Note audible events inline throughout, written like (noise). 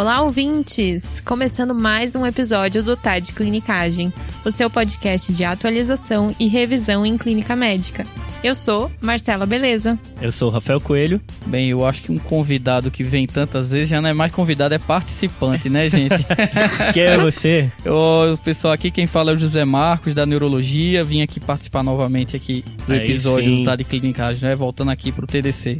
Olá, ouvintes! Começando mais um episódio do de Clinicagem, o seu podcast de atualização e revisão em clínica médica. Eu sou Marcela Beleza. Eu sou o Rafael Coelho. Bem, eu acho que um convidado que vem tantas vezes já não é mais convidado, é participante, né, gente? (laughs) quem é você? o pessoal aqui, quem fala é o José Marcos, da Neurologia. Vim aqui participar novamente aqui do Aí episódio sim. do Tá de Clinicagem, né? Voltando aqui pro TDC.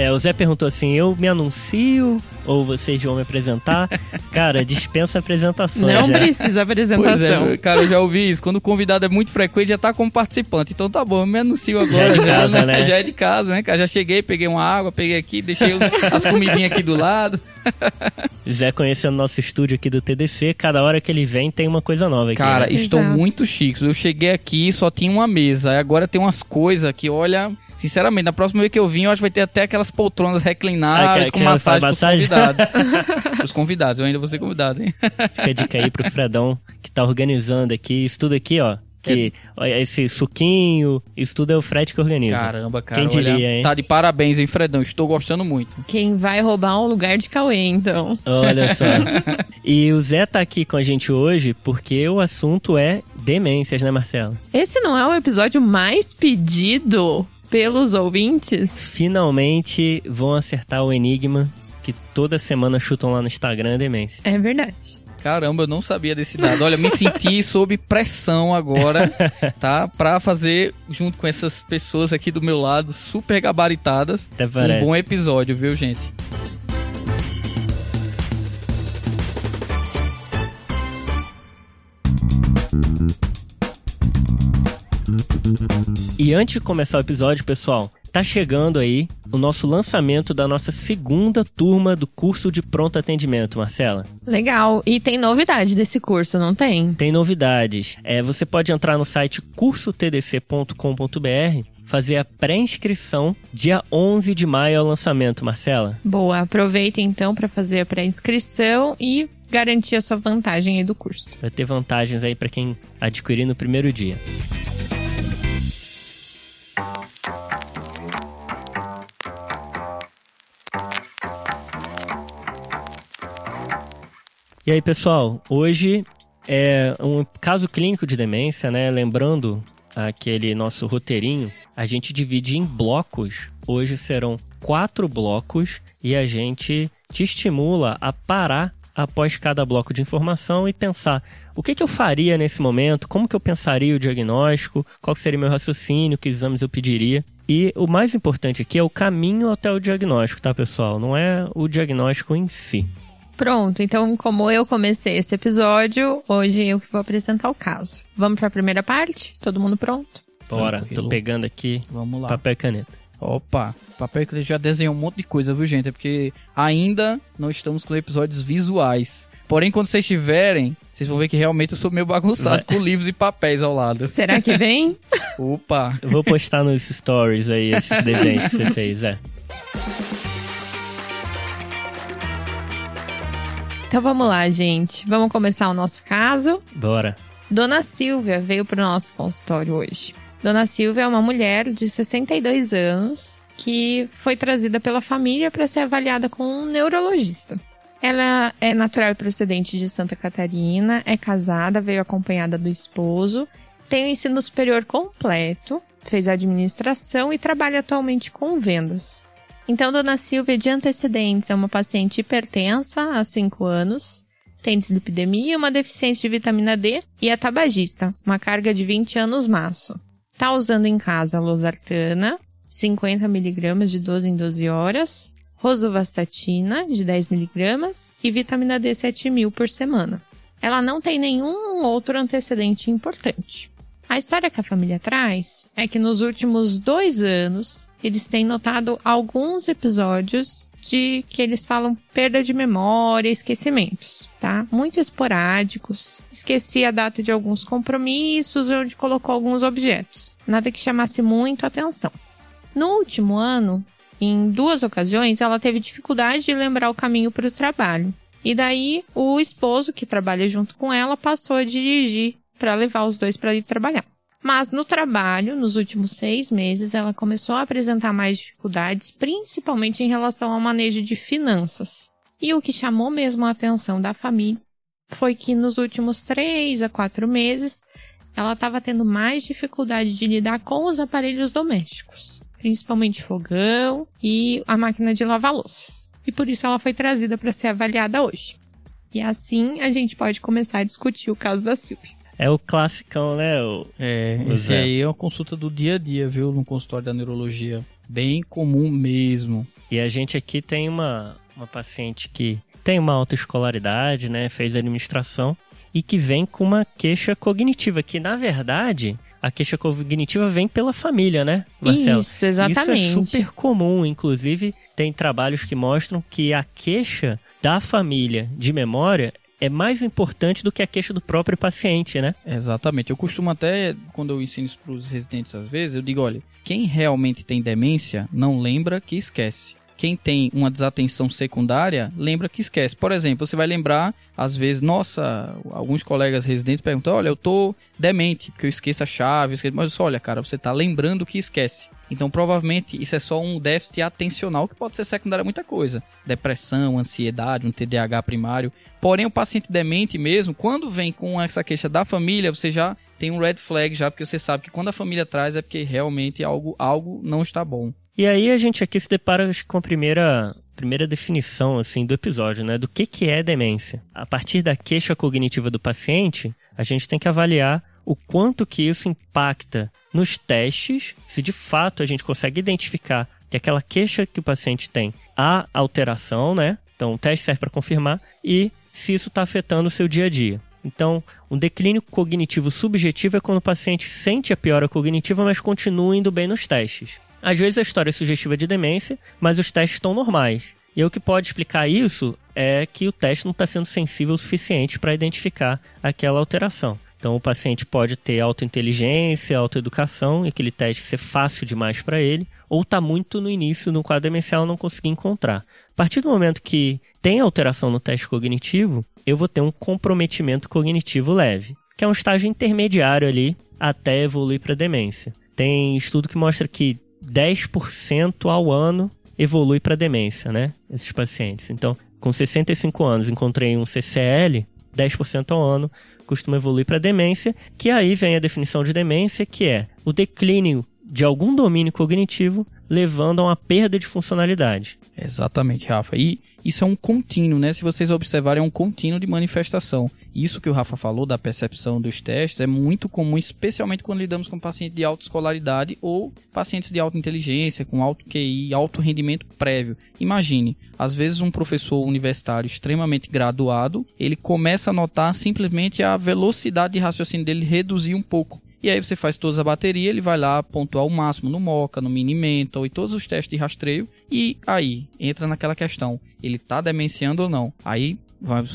É, o Zé perguntou assim: eu me anuncio ou vocês vão me apresentar? (laughs) Cara, dispensa apresentações. Não já. precisa apresentação. Pois é, cara, eu já ouvi isso. Quando o convidado é muito frequente, já tá como participante. Então tá bom, eu me anuncio agora. Já é de casa, já, né? Já é de casa, né, cara? Já cheguei, peguei uma água, peguei aqui, deixei as comidinhas aqui do lado. (laughs) Zé conhecendo nosso estúdio aqui do TDC, cada hora que ele vem tem uma coisa nova aqui. Cara, né? estou Exato. muito chique. Eu cheguei aqui só tinha uma mesa. Agora tem umas coisas que, olha, Sinceramente, na próxima vez que eu vim, eu acho que vai ter até aquelas poltronas reclináveis ah, com massagem, massagem (laughs) pros convidados. os convidados, eu ainda vou ser convidado, hein? Fica a dica aí pro Fredão, que tá organizando aqui. Isso tudo aqui, ó, que é. esse suquinho, isso tudo é o Fred que organiza. Caramba, cara. Quem diria, olha, hein? Tá de parabéns, hein, Fredão? Estou gostando muito. Quem vai roubar um lugar de Cauê, então. Olha só. (laughs) e o Zé tá aqui com a gente hoje porque o assunto é demências, né, Marcelo? Esse não é o episódio mais pedido pelos ouvintes. Finalmente vão acertar o enigma que toda semana chutam lá no Instagram demência. É verdade. Caramba, eu não sabia desse dado. Olha, me senti (laughs) sob pressão agora, tá? Pra fazer, junto com essas pessoas aqui do meu lado, super gabaritadas, um bom episódio, viu, gente? E antes de começar o episódio, pessoal, tá chegando aí o nosso lançamento da nossa segunda turma do curso de pronto atendimento, Marcela. Legal. E tem novidade desse curso, não tem? Tem novidades. É, você pode entrar no site cursotdc.com.br fazer a pré-inscrição dia 11 de maio ao lançamento, Marcela. Boa, aproveita então para fazer a pré-inscrição e garantir a sua vantagem aí do curso. Vai ter vantagens aí para quem adquirir no primeiro dia. E aí, pessoal, hoje é um caso clínico de demência, né? Lembrando aquele nosso roteirinho, a gente divide em blocos. Hoje serão quatro blocos e a gente te estimula a parar após cada bloco de informação e pensar o que, que eu faria nesse momento, como que eu pensaria o diagnóstico, qual seria meu raciocínio, que exames eu pediria. E o mais importante aqui é o caminho até o diagnóstico, tá, pessoal? Não é o diagnóstico em si. Pronto, então como eu comecei esse episódio, hoje eu vou apresentar o caso. Vamos para a primeira parte? Todo mundo pronto? Bora, Tranquilo. tô pegando aqui Vamos lá. papel e caneta. Opa, papel e caneta já desenhou um monte de coisa, viu gente? É porque ainda não estamos com episódios visuais. Porém, quando vocês tiverem, vocês vão ver que realmente eu sou meio bagunçado com livros e papéis ao lado. Será que vem? Opa! Eu vou postar nos stories aí esses desenhos que você fez, é. Então vamos lá, gente. Vamos começar o nosso caso. Bora. Dona Silvia veio para o nosso consultório hoje. Dona Silvia é uma mulher de 62 anos que foi trazida pela família para ser avaliada com um neurologista. Ela é natural e procedente de Santa Catarina, é casada, veio acompanhada do esposo, tem o ensino superior completo, fez administração e trabalha atualmente com vendas. Então, Dona Silvia, de antecedentes, é uma paciente hipertensa há 5 anos, tem dislipidemia, uma deficiência de vitamina D e é tabagista, uma carga de 20 anos maço. Está usando em casa losartana, 50mg de 12 em 12 horas, rosuvastatina, de 10mg e vitamina D 7000 por semana. Ela não tem nenhum outro antecedente importante. A história que a família traz é que nos últimos dois anos eles têm notado alguns episódios de que eles falam perda de memória, esquecimentos, tá? Muito esporádicos. Esqueci a data de alguns compromissos onde colocou alguns objetos. Nada que chamasse muito atenção. No último ano, em duas ocasiões, ela teve dificuldade de lembrar o caminho para o trabalho. E daí, o esposo, que trabalha junto com ela, passou a dirigir para levar os dois para ir trabalhar. Mas no trabalho, nos últimos seis meses, ela começou a apresentar mais dificuldades, principalmente em relação ao manejo de finanças. E o que chamou mesmo a atenção da família foi que nos últimos três a quatro meses, ela estava tendo mais dificuldade de lidar com os aparelhos domésticos, principalmente fogão e a máquina de lavar louças. E por isso ela foi trazida para ser avaliada hoje. E assim a gente pode começar a discutir o caso da Silvia. É o classicão, né? O, é, o esse Zé. aí é uma consulta do dia a dia, viu? No consultório da neurologia. Bem comum mesmo. E a gente aqui tem uma, uma paciente que tem uma autoescolaridade, né? Fez administração e que vem com uma queixa cognitiva, que na verdade a queixa cognitiva vem pela família, né, Marcelo? Isso, exatamente. Isso é super comum, inclusive tem trabalhos que mostram que a queixa da família de memória é mais importante do que a queixa do próprio paciente, né? Exatamente. Eu costumo até, quando eu ensino isso para os residentes às vezes, eu digo, olha, quem realmente tem demência não lembra que esquece. Quem tem uma desatenção secundária, lembra que esquece. Por exemplo, você vai lembrar, às vezes, nossa, alguns colegas residentes perguntam, olha, eu tô demente, porque eu esqueço a chave, esqueço... mas olha, cara, você tá lembrando que esquece. Então, provavelmente, isso é só um déficit atencional que pode ser secundário a muita coisa. Depressão, ansiedade, um TDAH primário. Porém, o paciente demente mesmo, quando vem com essa queixa da família, você já tem um red flag já, porque você sabe que quando a família traz é porque realmente algo, algo não está bom. E aí a gente aqui se depara com a primeira, primeira definição assim do episódio, né? Do que, que é demência. A partir da queixa cognitiva do paciente, a gente tem que avaliar o quanto que isso impacta nos testes, se de fato a gente consegue identificar que aquela queixa que o paciente tem há alteração, né? Então o teste serve para confirmar e se isso está afetando o seu dia a dia. Então, um declínio cognitivo subjetivo é quando o paciente sente a piora cognitiva, mas continua indo bem nos testes. Às vezes a história é sugestiva de demência, mas os testes estão normais. E o que pode explicar isso é que o teste não está sendo sensível o suficiente para identificar aquela alteração. Então o paciente pode ter autointeligência, autoeducação e aquele teste ser fácil demais para ele, ou está muito no início no quadro demencial não conseguir encontrar. A partir do momento que tem alteração no teste cognitivo, eu vou ter um comprometimento cognitivo leve, que é um estágio intermediário ali até evoluir para demência. Tem estudo que mostra que 10% ao ano evolui para demência, né? Esses pacientes. Então, com 65 anos, encontrei um CCL, 10% ao ano costuma evoluir para demência, que aí vem a definição de demência, que é o declínio de algum domínio cognitivo levando a uma perda de funcionalidade. Exatamente, Rafa. E isso é um contínuo, né? Se vocês observarem, é um contínuo de manifestação. Isso que o Rafa falou da percepção dos testes é muito comum, especialmente quando lidamos com pacientes de alta escolaridade ou pacientes de alta inteligência, com alto QI, alto rendimento prévio. Imagine, às vezes um professor universitário extremamente graduado, ele começa a notar simplesmente a velocidade de raciocínio dele reduzir um pouco. E aí você faz toda a bateria, ele vai lá pontuar o máximo no Moca, no Minimental e todos os testes de rastreio. E aí entra naquela questão, ele está demenciando ou não? Aí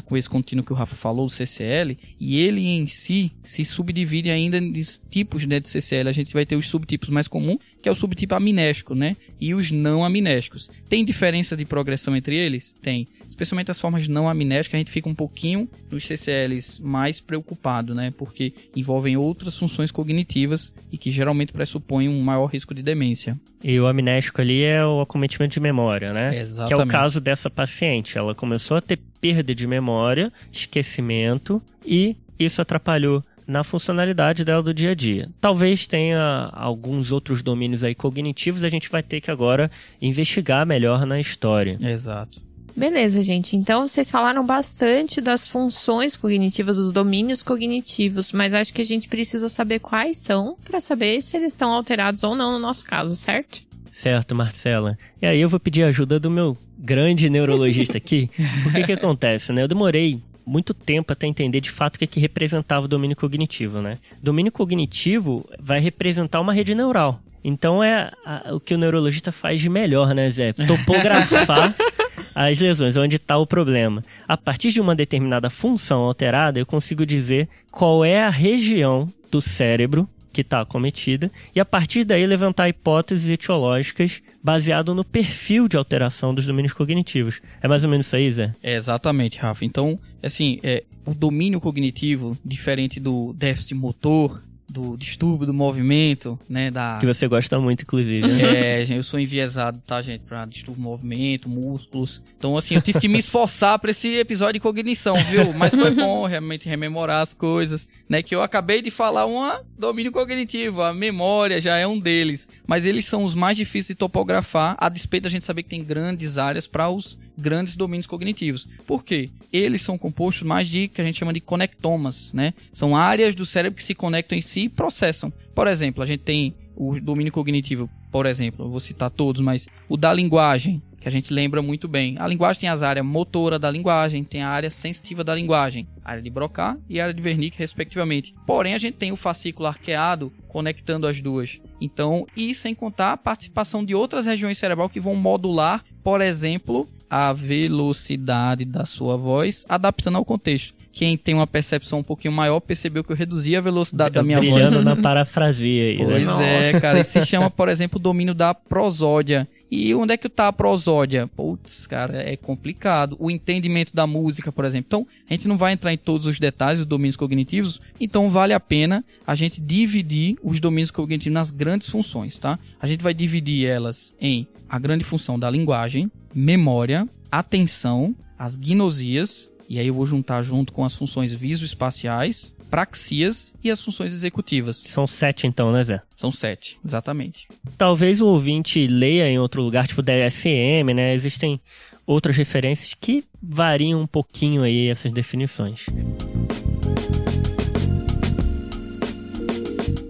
com esse contínuo que o Rafa falou, o CCL, e ele em si se subdivide ainda em tipos né, de CCL. A gente vai ter os subtipos mais comuns, que é o subtipo amnésico, né? E os não amnésicos. Tem diferença de progressão entre eles? Tem especialmente as formas não amnésicas, a gente fica um pouquinho nos CCLs mais preocupado, né? Porque envolvem outras funções cognitivas e que geralmente pressupõem um maior risco de demência. E o amnésico ali é o acometimento de memória, né? Exatamente. Que é o caso dessa paciente. Ela começou a ter perda de memória, esquecimento e isso atrapalhou na funcionalidade dela do dia a dia. Talvez tenha alguns outros domínios aí cognitivos, a gente vai ter que agora investigar melhor na história. Exato. Beleza, gente. Então vocês falaram bastante das funções cognitivas, dos domínios cognitivos, mas acho que a gente precisa saber quais são para saber se eles estão alterados ou não no nosso caso, certo? Certo, Marcela. E aí eu vou pedir a ajuda do meu grande neurologista aqui. O que que acontece, né? Eu demorei muito tempo até entender de fato o que, que representava o domínio cognitivo, né? Domínio cognitivo vai representar uma rede neural. Então é a, o que o neurologista faz de melhor, né, Zé? Topografar (laughs) as lesões, onde está o problema. A partir de uma determinada função alterada, eu consigo dizer qual é a região do cérebro que está acometida e a partir daí levantar hipóteses etiológicas baseado no perfil de alteração dos domínios cognitivos. É mais ou menos isso aí, Zé? É exatamente, Rafa. Então, assim, é, o domínio cognitivo, diferente do déficit motor, do distúrbio do movimento, né? Da... Que você gosta muito, inclusive. Né? É, eu sou enviesado, tá, gente? Pra distúrbio do movimento, músculos. Então, assim, eu tive que me esforçar pra esse episódio de cognição, viu? Mas foi bom realmente rememorar as coisas, né? Que eu acabei de falar uma domínio cognitivo, a memória já é um deles. Mas eles são os mais difíceis de topografar, a despeito da gente saber que tem grandes áreas para os grandes domínios cognitivos. Por quê? Eles são compostos mais de que a gente chama de conectomas, né? São áreas do cérebro que se conectam em si e processam. Por exemplo, a gente tem o domínio cognitivo, por exemplo, eu vou citar todos, mas o da linguagem, que a gente lembra muito bem. A linguagem tem as áreas motora da linguagem, tem a área sensitiva da linguagem, a área de Broca e a área de Wernicke, respectivamente. Porém, a gente tem o fascículo arqueado conectando as duas. Então, e sem contar a participação de outras regiões cerebral que vão modular, por exemplo, a velocidade da sua voz, adaptando ao contexto. Quem tem uma percepção um pouquinho maior percebeu que eu reduzi a velocidade da minha voz. Brilhando na parafrasia aí, né? Pois né? é, cara. E se (laughs) chama, por exemplo, o domínio da prosódia. E onde é que tá a prosódia? Putz, cara, é complicado. O entendimento da música, por exemplo. Então, a gente não vai entrar em todos os detalhes dos domínios cognitivos, então vale a pena a gente dividir os domínios cognitivos nas grandes funções, tá? A gente vai dividir elas em a grande função da linguagem, memória, atenção, as gnosias, e aí eu vou juntar junto com as funções visoespaciais, praxias e as funções executivas. São sete então, né, Zé? São sete, exatamente. Talvez o ouvinte leia em outro lugar, tipo DSM, né? Existem outras referências que variam um pouquinho aí essas definições.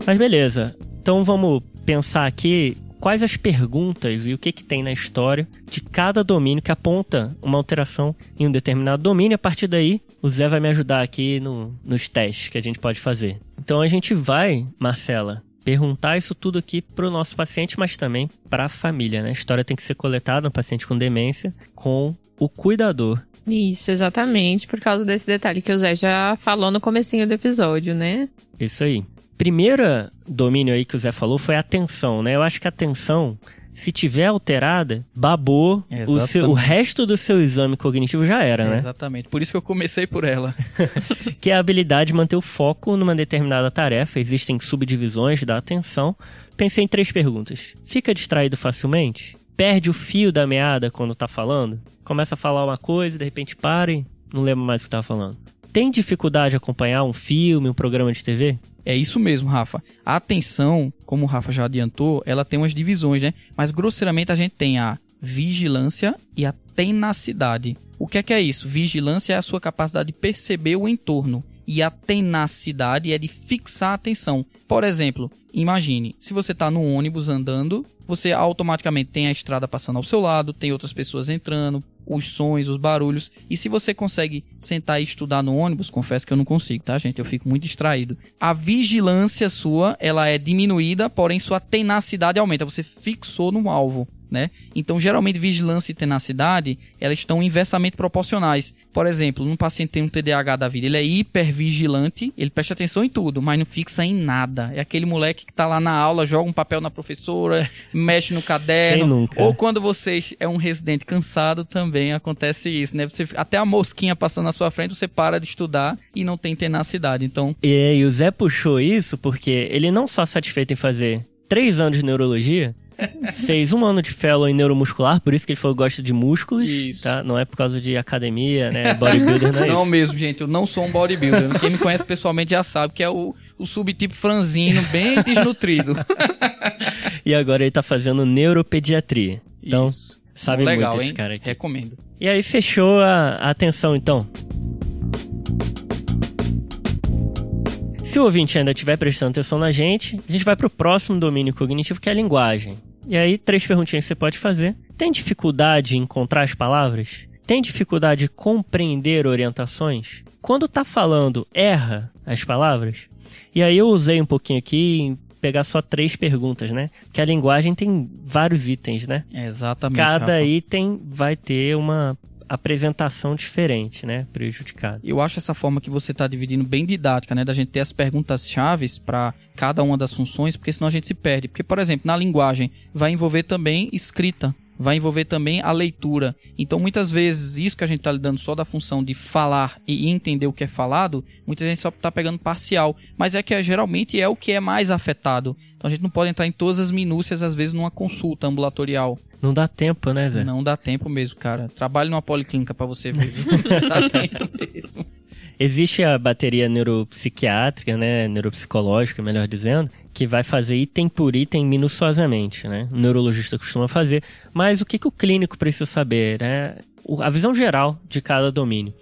Mas beleza. Então vamos pensar aqui quais as perguntas e o que, que tem na história de cada domínio que aponta uma alteração em um determinado domínio. A partir daí, o Zé vai me ajudar aqui no, nos testes que a gente pode fazer. Então a gente vai, Marcela, perguntar isso tudo aqui para o nosso paciente, mas também para a família. Né? A história tem que ser coletada no paciente com demência com o cuidador. Isso, exatamente, por causa desse detalhe que o Zé já falou no comecinho do episódio, né? Isso aí primeira domínio aí que o Zé falou foi a atenção, né? Eu acho que a atenção, se tiver alterada, babou, o, seu, o, resto do seu exame cognitivo já era, é, né? Exatamente, por isso que eu comecei por ela. (laughs) que é a habilidade de manter o foco numa determinada tarefa. Existem subdivisões da atenção. Pensei em três perguntas. Fica distraído facilmente? Perde o fio da meada quando tá falando? Começa a falar uma coisa, de repente para e não lembra mais o que tá falando. Tem dificuldade de acompanhar um filme, um programa de TV? É isso mesmo, Rafa. A atenção, como o Rafa já adiantou, ela tem umas divisões, né? Mas grosseiramente a gente tem a vigilância e a tenacidade. O que é que é isso? Vigilância é a sua capacidade de perceber o entorno e a tenacidade é de fixar a atenção. Por exemplo, imagine, se você está no ônibus andando, você automaticamente tem a estrada passando ao seu lado, tem outras pessoas entrando, os sons, os barulhos. E se você consegue sentar e estudar no ônibus, confesso que eu não consigo, tá, gente? Eu fico muito distraído. A vigilância sua, ela é diminuída, porém sua tenacidade aumenta. Você fixou no alvo né? Então, geralmente, vigilância e tenacidade, elas estão inversamente proporcionais. Por exemplo, um paciente tem um TDAH da vida, ele é hipervigilante, ele presta atenção em tudo, mas não fixa em nada. É aquele moleque que tá lá na aula, joga um papel na professora, (laughs) mexe no caderno. Ou quando você é um residente cansado, também acontece isso, né? Você, até a mosquinha passando na sua frente, você para de estudar e não tem tenacidade. Então... E, e o Zé puxou isso porque ele não só satisfeito em fazer três anos de neurologia, Fez um ano de fellow em neuromuscular, por isso que ele falou que gosta de músculos, isso. tá? Não é por causa de academia, né? Bodybuilder, não é (laughs) Não isso. mesmo, gente, eu não sou um bodybuilder. Quem me conhece pessoalmente já sabe que é o, o subtipo franzino, bem (laughs) desnutrido. e agora ele tá fazendo neuropediatria. Então, isso. sabe Legal, muito esse hein? cara aqui. Recomendo. E aí fechou a, a atenção, então. Se o ouvinte ainda estiver prestando atenção na gente, a gente vai para o próximo domínio cognitivo, que é a linguagem. E aí, três perguntinhas que você pode fazer. Tem dificuldade em encontrar as palavras? Tem dificuldade de compreender orientações? Quando está falando, erra as palavras? E aí eu usei um pouquinho aqui em pegar só três perguntas, né? Que a linguagem tem vários itens, né? exatamente. Cada Rafa. item vai ter uma apresentação diferente, né? Prejudicada. Eu acho essa forma que você está dividindo bem didática, né? Da gente ter as perguntas chaves para cada uma das funções, porque senão a gente se perde. Porque, por exemplo, na linguagem vai envolver também escrita. vai envolver também a leitura. Então, muitas vezes, isso que a gente está lidando só da função de falar e entender o que é falado, muitas vezes só está pegando parcial. Mas é que geralmente é o que é mais afetado. Então, a gente não pode entrar em todas as minúcias, às vezes, numa consulta ambulatorial. Não dá tempo, né, Zé? Não dá tempo mesmo, cara. Trabalhe numa policlínica para você ver. (laughs) não dá tempo mesmo. Existe a bateria neuropsiquiátrica, né, neuropsicológica, melhor dizendo, que vai fazer item por item minuciosamente, né? O neurologista costuma fazer, mas o que, que o clínico precisa saber, né? A visão geral de cada domínio.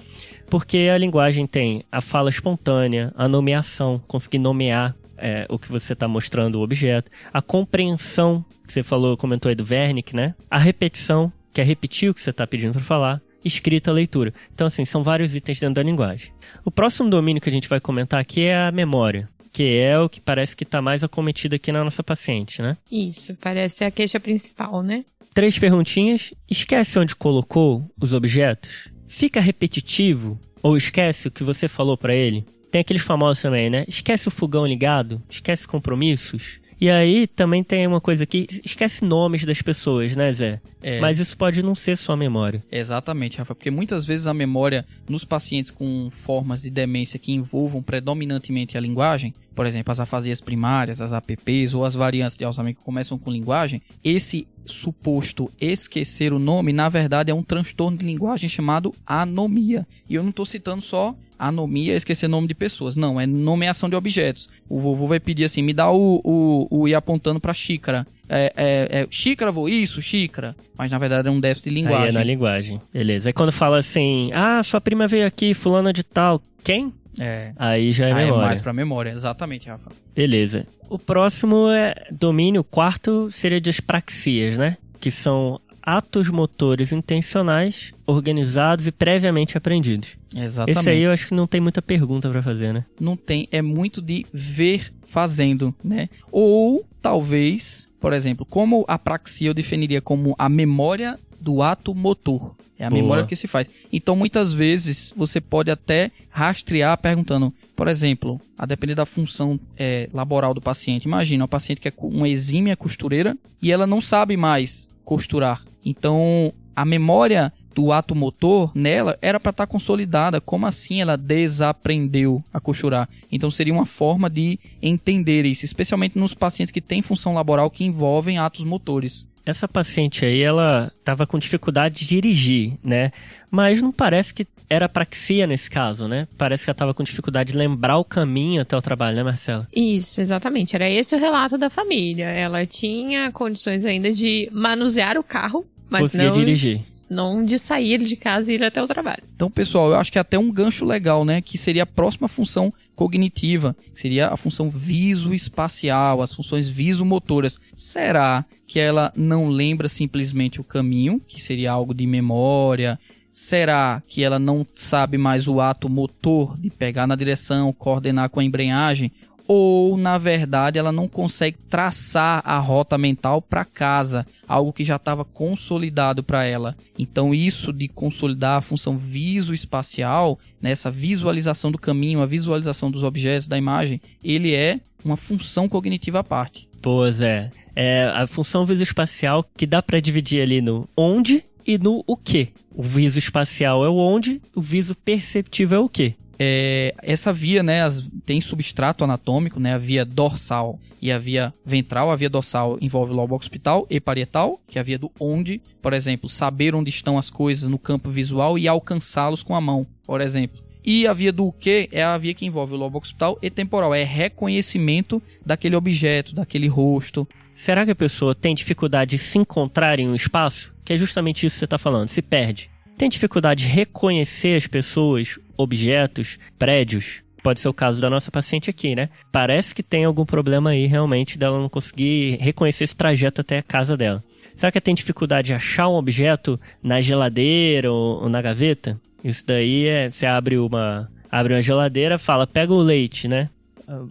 Porque a linguagem tem a fala espontânea, a nomeação, conseguir nomear é, o que você está mostrando, o objeto, a compreensão, que você falou, comentou aí do Wernicke, né? A repetição, que é repetir o que você está pedindo para falar, escrita, leitura. Então, assim, são vários itens dentro da linguagem. O próximo domínio que a gente vai comentar aqui é a memória, que é o que parece que está mais acometido aqui na nossa paciente, né? Isso, parece a queixa principal, né? Três perguntinhas. Esquece onde colocou os objetos? Fica repetitivo? Ou esquece o que você falou para ele? Tem aqueles famosos também, né? Esquece o fogão ligado? Esquece compromissos? E aí também tem uma coisa aqui, esquece nomes das pessoas, né, Zé? É. Mas isso pode não ser só memória. Exatamente, Rafa, porque muitas vezes a memória nos pacientes com formas de demência que envolvam predominantemente a linguagem, por exemplo, as afasias primárias, as APPs ou as variantes de Alzheimer que começam com linguagem, esse suposto esquecer o nome, na verdade, é um transtorno de linguagem chamado anomia. E eu não estou citando só anomia, esquecer nome de pessoas. Não, é nomeação de objetos. O vovô vai pedir assim, me dá o, o, o ir apontando para xícara. É, é, é, xícara, vou, isso, xícara. Mas na verdade é um déficit de linguagem. Aí é na linguagem, beleza. Aí quando fala assim, ah, sua prima veio aqui, fulana de tal, quem? É. Aí já é Aí memória. é mais pra memória, exatamente, Rafa. Beleza. O próximo é domínio, o quarto seria de aspraxias, né? Que são atos motores intencionais, organizados e previamente aprendidos. Exatamente. Esse aí eu acho que não tem muita pergunta para fazer, né? Não tem, é muito de ver fazendo, né? Ou talvez, por exemplo, como a praxia eu definiria como a memória do ato motor. É a Boa. memória que se faz. Então, muitas vezes, você pode até rastrear perguntando, por exemplo, a depender da função é, laboral do paciente. Imagina, uma paciente que é uma exímia costureira e ela não sabe mais costurar. Então, a memória do ato motor nela era para estar tá consolidada. Como assim ela desaprendeu a costurar? Então seria uma forma de entender isso, especialmente nos pacientes que têm função laboral que envolvem atos motores. Essa paciente aí, ela estava com dificuldade de dirigir, né? Mas não parece que era praxia nesse caso, né? Parece que ela estava com dificuldade de lembrar o caminho até o trabalho, né, Marcela? Isso, exatamente. Era esse o relato da família. Ela tinha condições ainda de manusear o carro, mas Conseguia não dirigir. Não de sair de casa e ir até o trabalho. Então, pessoal, eu acho que é até um gancho legal, né? Que seria a próxima função cognitiva, seria a função visoespacial, as funções visomotoras. Será que ela não lembra simplesmente o caminho, que seria algo de memória, Será que ela não sabe mais o ato motor de pegar na direção, coordenar com a embreagem? Ou, na verdade, ela não consegue traçar a rota mental para casa, algo que já estava consolidado para ela. Então, isso de consolidar a função visoespacial, nessa né, visualização do caminho, a visualização dos objetos, da imagem, ele é uma função cognitiva à parte. Pois é. É a função visoespacial que dá para dividir ali no onde e no o que. O viso espacial é o onde, o viso perceptivo é o que. É, essa via, né, as, tem substrato anatômico, né, a via dorsal e a via ventral. A via dorsal envolve o lobo occipital e parietal, que é a via do onde, por exemplo, saber onde estão as coisas no campo visual e alcançá-los com a mão, por exemplo. E a via do que é a via que envolve o lobo occipital e temporal, é reconhecimento daquele objeto, daquele rosto. Será que a pessoa tem dificuldade de se encontrar em um espaço? que é justamente isso que você está falando, se perde. Tem dificuldade de reconhecer as pessoas, objetos, prédios. Pode ser o caso da nossa paciente aqui, né? Parece que tem algum problema aí realmente dela não conseguir reconhecer esse trajeto até a casa dela. Será que tem dificuldade de achar um objeto na geladeira ou, ou na gaveta? Isso daí é, você abre uma, abre uma geladeira, fala, pega o leite, né?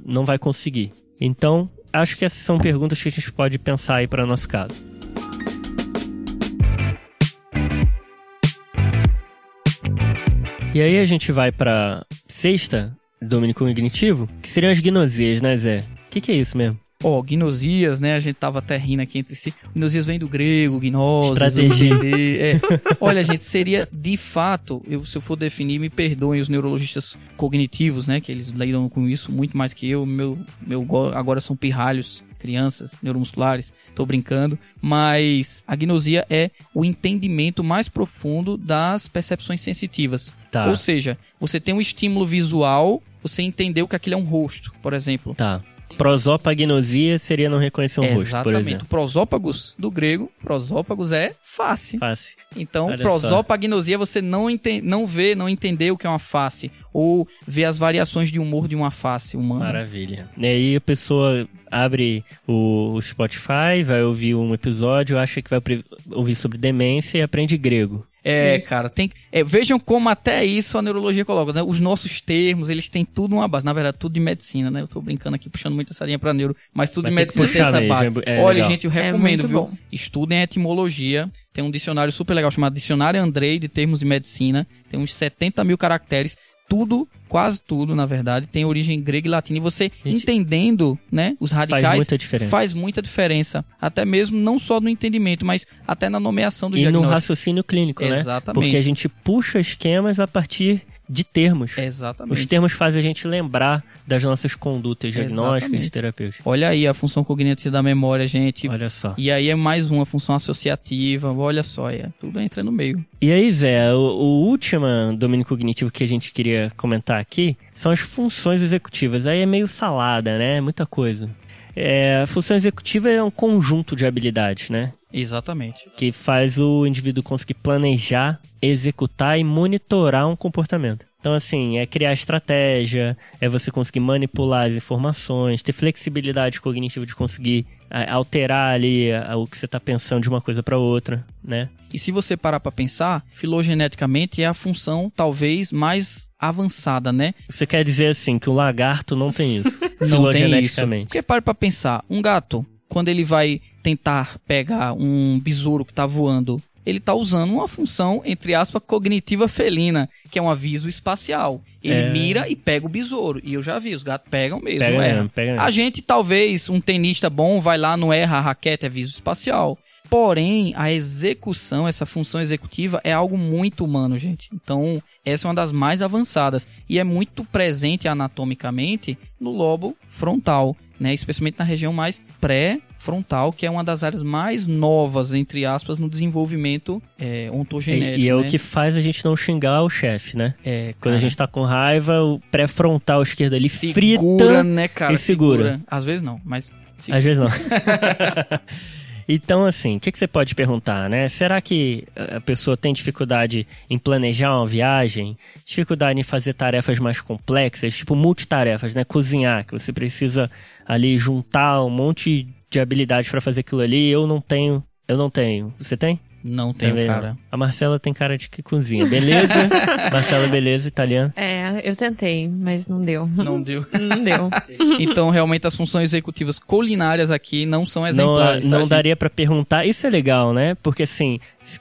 Não vai conseguir. Então, acho que essas são perguntas que a gente pode pensar aí para nosso caso. E aí a gente vai pra sexta, domínio cognitivo, que seriam as gnosias, né, Zé? O que, que é isso mesmo? Ó, oh, gnosias, né? A gente tava até rindo aqui entre si. Gnosias vem do grego, gnosis. Estratégia. É. Olha, gente, seria de fato, eu, se eu for definir, me perdoem os neurologistas cognitivos, né? Que eles lidam com isso muito mais que eu. Meu, meu agora são pirralhos crianças neuromusculares, tô brincando, mas a gnosia é o entendimento mais profundo das percepções sensitivas. Tá. Ou seja, você tem um estímulo visual, você entendeu que aquilo é um rosto, por exemplo. Tá. Prosopagnosia seria não reconhecer um Exatamente. rosto, por exemplo. Prosópagos, do grego, prosópagos é face. Face. Então, Olha prosopagnosia você não, ente não vê, não entender o que é uma face. Ou vê as variações de humor de uma face humana. Maravilha. E aí a pessoa abre o Spotify, vai ouvir um episódio, acha que vai ouvir sobre demência e aprende grego. É, isso. cara, tem. É, vejam como até isso a neurologia coloca, né? Os nossos termos, eles têm tudo uma base. Na verdade, tudo de medicina, né? Eu tô brincando aqui, puxando muito essa linha pra neuro, mas tudo Vai de medicina tem essa base. É, Olha, legal. gente, eu é recomendo, é viu? Bom. Estudem etimologia. Tem um dicionário super legal chamado Dicionário Andrei de Termos de Medicina. Tem uns 70 mil caracteres tudo, quase tudo, na verdade, tem origem grega e latina. E você Gente, entendendo, né, os radicais faz muita diferença. Faz muita diferença. Até mesmo não só no entendimento, mas até na nomeação do e diagnóstico. E no raciocínio clínico, né? Exatamente. Porque a gente puxa esquemas a partir de termos. Exatamente. Os termos fazem a gente lembrar das nossas condutas diagnósticas e terapêuticas. Olha aí a função cognitiva da memória, gente. Olha só. E aí é mais uma função associativa. Olha só, é, tudo entra no meio. E aí, Zé, o, o último domínio cognitivo que a gente queria comentar aqui são as funções executivas. Aí é meio salada, né? Muita coisa. É, a função executiva é um conjunto de habilidades, né? Exatamente. Que faz o indivíduo conseguir planejar, executar e monitorar um comportamento. Então, assim, é criar estratégia, é você conseguir manipular as informações, ter flexibilidade cognitiva de conseguir alterar ali o que você está pensando de uma coisa para outra, né? E se você parar para pensar, filogeneticamente é a função talvez mais avançada, né? Você quer dizer assim que o lagarto não tem isso? (laughs) não tem isso. Porque para para pensar, um gato, quando ele vai tentar pegar um besouro que está voando ele está usando uma função, entre aspas, cognitiva felina, que é um aviso espacial. Ele é... mira e pega o besouro. E eu já vi, os gatos pegam mesmo. Pega mesmo, pega mesmo. A gente, talvez, um tenista bom, vai lá, não erra a raquete, é aviso espacial. Porém, a execução, essa função executiva é algo muito humano, gente. Então, essa é uma das mais avançadas e é muito presente anatomicamente no lobo frontal, né? Especialmente na região mais pré-frontal, que é uma das áreas mais novas, entre aspas, no desenvolvimento é, ontogenético. E, e é né? o que faz a gente não xingar o chefe, né? É, Quando a gente tá com raiva, o pré-frontal esquerdo ali segura, frita né, cara? e segura. segura. Às vezes não, mas... Segura. Às vezes não. (laughs) Então, assim, o que, que, você pode perguntar, né? Será que a pessoa tem dificuldade em planejar uma viagem? Dificuldade em fazer tarefas mais complexas, tipo multitarefas, né? Cozinhar, que você precisa ali juntar um monte de habilidades para fazer aquilo ali. Eu não tenho, eu não tenho. Você tem? Não tenho, Também cara. Não. A Marcela tem cara de que cozinha. Beleza? (laughs) Marcela, beleza, italiana? É, eu tentei, mas não deu. Não deu. (laughs) não deu. (laughs) então, realmente, as funções executivas culinárias aqui não são exemplares. Não, não tá, daria para perguntar. Isso é legal, né? Porque, assim,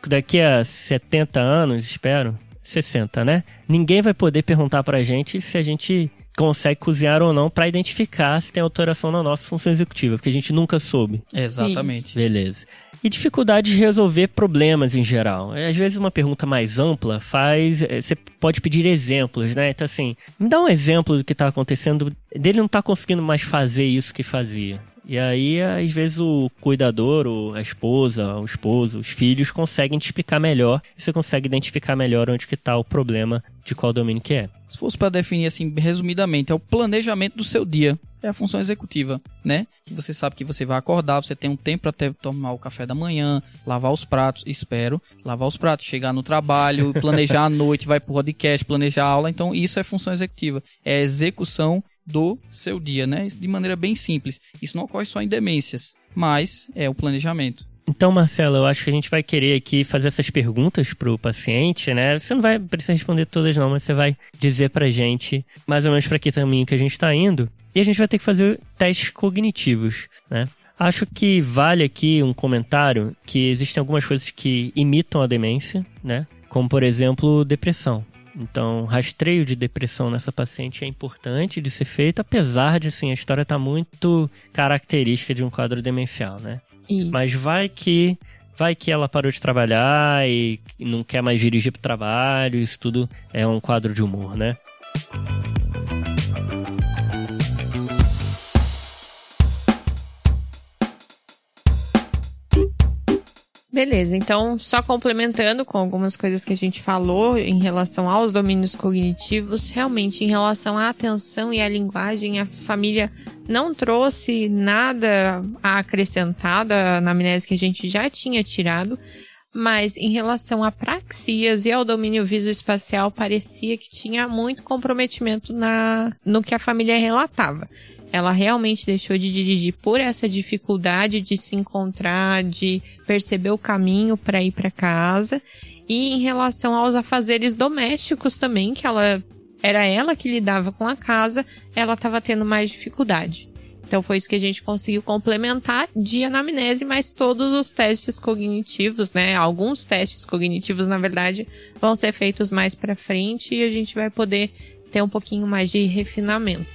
daqui a 70 anos, espero, 60, né? Ninguém vai poder perguntar pra gente se a gente consegue cozinhar ou não para identificar se tem alteração na nossa função executiva, porque a gente nunca soube. Exatamente. Isso. Beleza e dificuldade de resolver problemas em geral. Às vezes uma pergunta mais ampla faz, eh, você pode pedir exemplos, né? Então assim, me dá um exemplo do que está acontecendo, dele não está conseguindo mais fazer isso que fazia. E aí, às vezes, o cuidador, a esposa, o esposo, os filhos conseguem te explicar melhor e você consegue identificar melhor onde que está o problema de qual domínio que é. Se fosse para definir assim, resumidamente, é o planejamento do seu dia é a função executiva, né? Que você sabe que você vai acordar, você tem um tempo para tomar o café da manhã, lavar os pratos, espero, lavar os pratos, chegar no trabalho, planejar a (laughs) noite, vai pro podcast, planejar a aula. Então, isso é função executiva. É a execução do seu dia, né? De maneira bem simples. Isso não ocorre só em demências, mas é o planejamento. Então, Marcelo, eu acho que a gente vai querer aqui fazer essas perguntas pro paciente, né? Você não vai precisar responder todas não, mas você vai dizer pra gente mais ou menos para que caminho que a gente está indo. E a gente vai ter que fazer testes cognitivos, né? Acho que vale aqui um comentário que existem algumas coisas que imitam a demência, né? Como, por exemplo, depressão. Então, rastreio de depressão nessa paciente é importante de ser feito, apesar de assim, a história estar tá muito característica de um quadro demencial, né? Isso. Mas vai que vai que ela parou de trabalhar e não quer mais dirigir pro trabalho, isso tudo é um quadro de humor, né? Beleza, então só complementando com algumas coisas que a gente falou em relação aos domínios cognitivos, realmente em relação à atenção e à linguagem, a família não trouxe nada acrescentada na amnésia que a gente já tinha tirado, mas em relação a praxias e ao domínio visoespacial parecia que tinha muito comprometimento na no que a família relatava ela realmente deixou de dirigir por essa dificuldade de se encontrar, de perceber o caminho para ir para casa. E em relação aos afazeres domésticos também, que ela era ela que lidava com a casa, ela estava tendo mais dificuldade. Então foi isso que a gente conseguiu complementar de anamnese, mas todos os testes cognitivos, né? Alguns testes cognitivos, na verdade, vão ser feitos mais para frente e a gente vai poder ter um pouquinho mais de refinamento.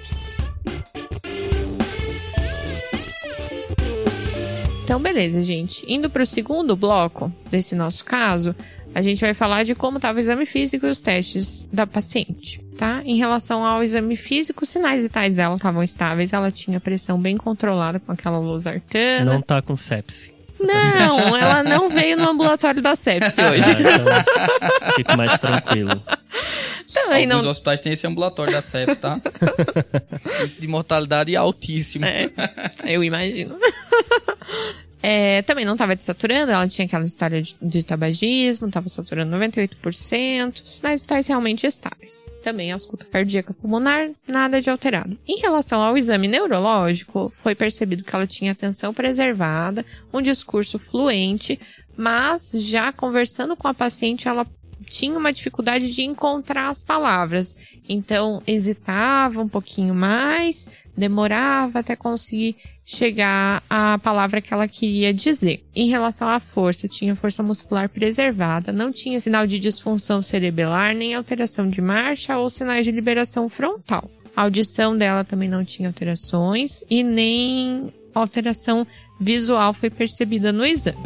Então, beleza, gente. Indo para o segundo bloco desse nosso caso, a gente vai falar de como estava o exame físico e os testes da paciente, tá? Em relação ao exame físico, os sinais vitais dela estavam estáveis, ela tinha pressão bem controlada com aquela losartana. Não tá com sepse. Não, ela não veio no ambulatório da sepse hoje. Ah, então, fico mais tranquilo. Também Alguns não... hospitais têm esse ambulatório da sepse, tá? (laughs) De mortalidade altíssimo. É, eu imagino. É, também não estava desaturando, ela tinha aquela história de, de tabagismo, estava saturando 98%, sinais vitais realmente estáveis. Também a ausculta cardíaca pulmonar, nada de alterado. Em relação ao exame neurológico, foi percebido que ela tinha atenção preservada, um discurso fluente, mas já conversando com a paciente, ela tinha uma dificuldade de encontrar as palavras. Então, hesitava um pouquinho mais, demorava até conseguir chegar à palavra que ela queria dizer. Em relação à força, tinha força muscular preservada, não tinha sinal de disfunção cerebelar, nem alteração de marcha ou sinais de liberação frontal. A audição dela também não tinha alterações e nem alteração visual foi percebida no exame.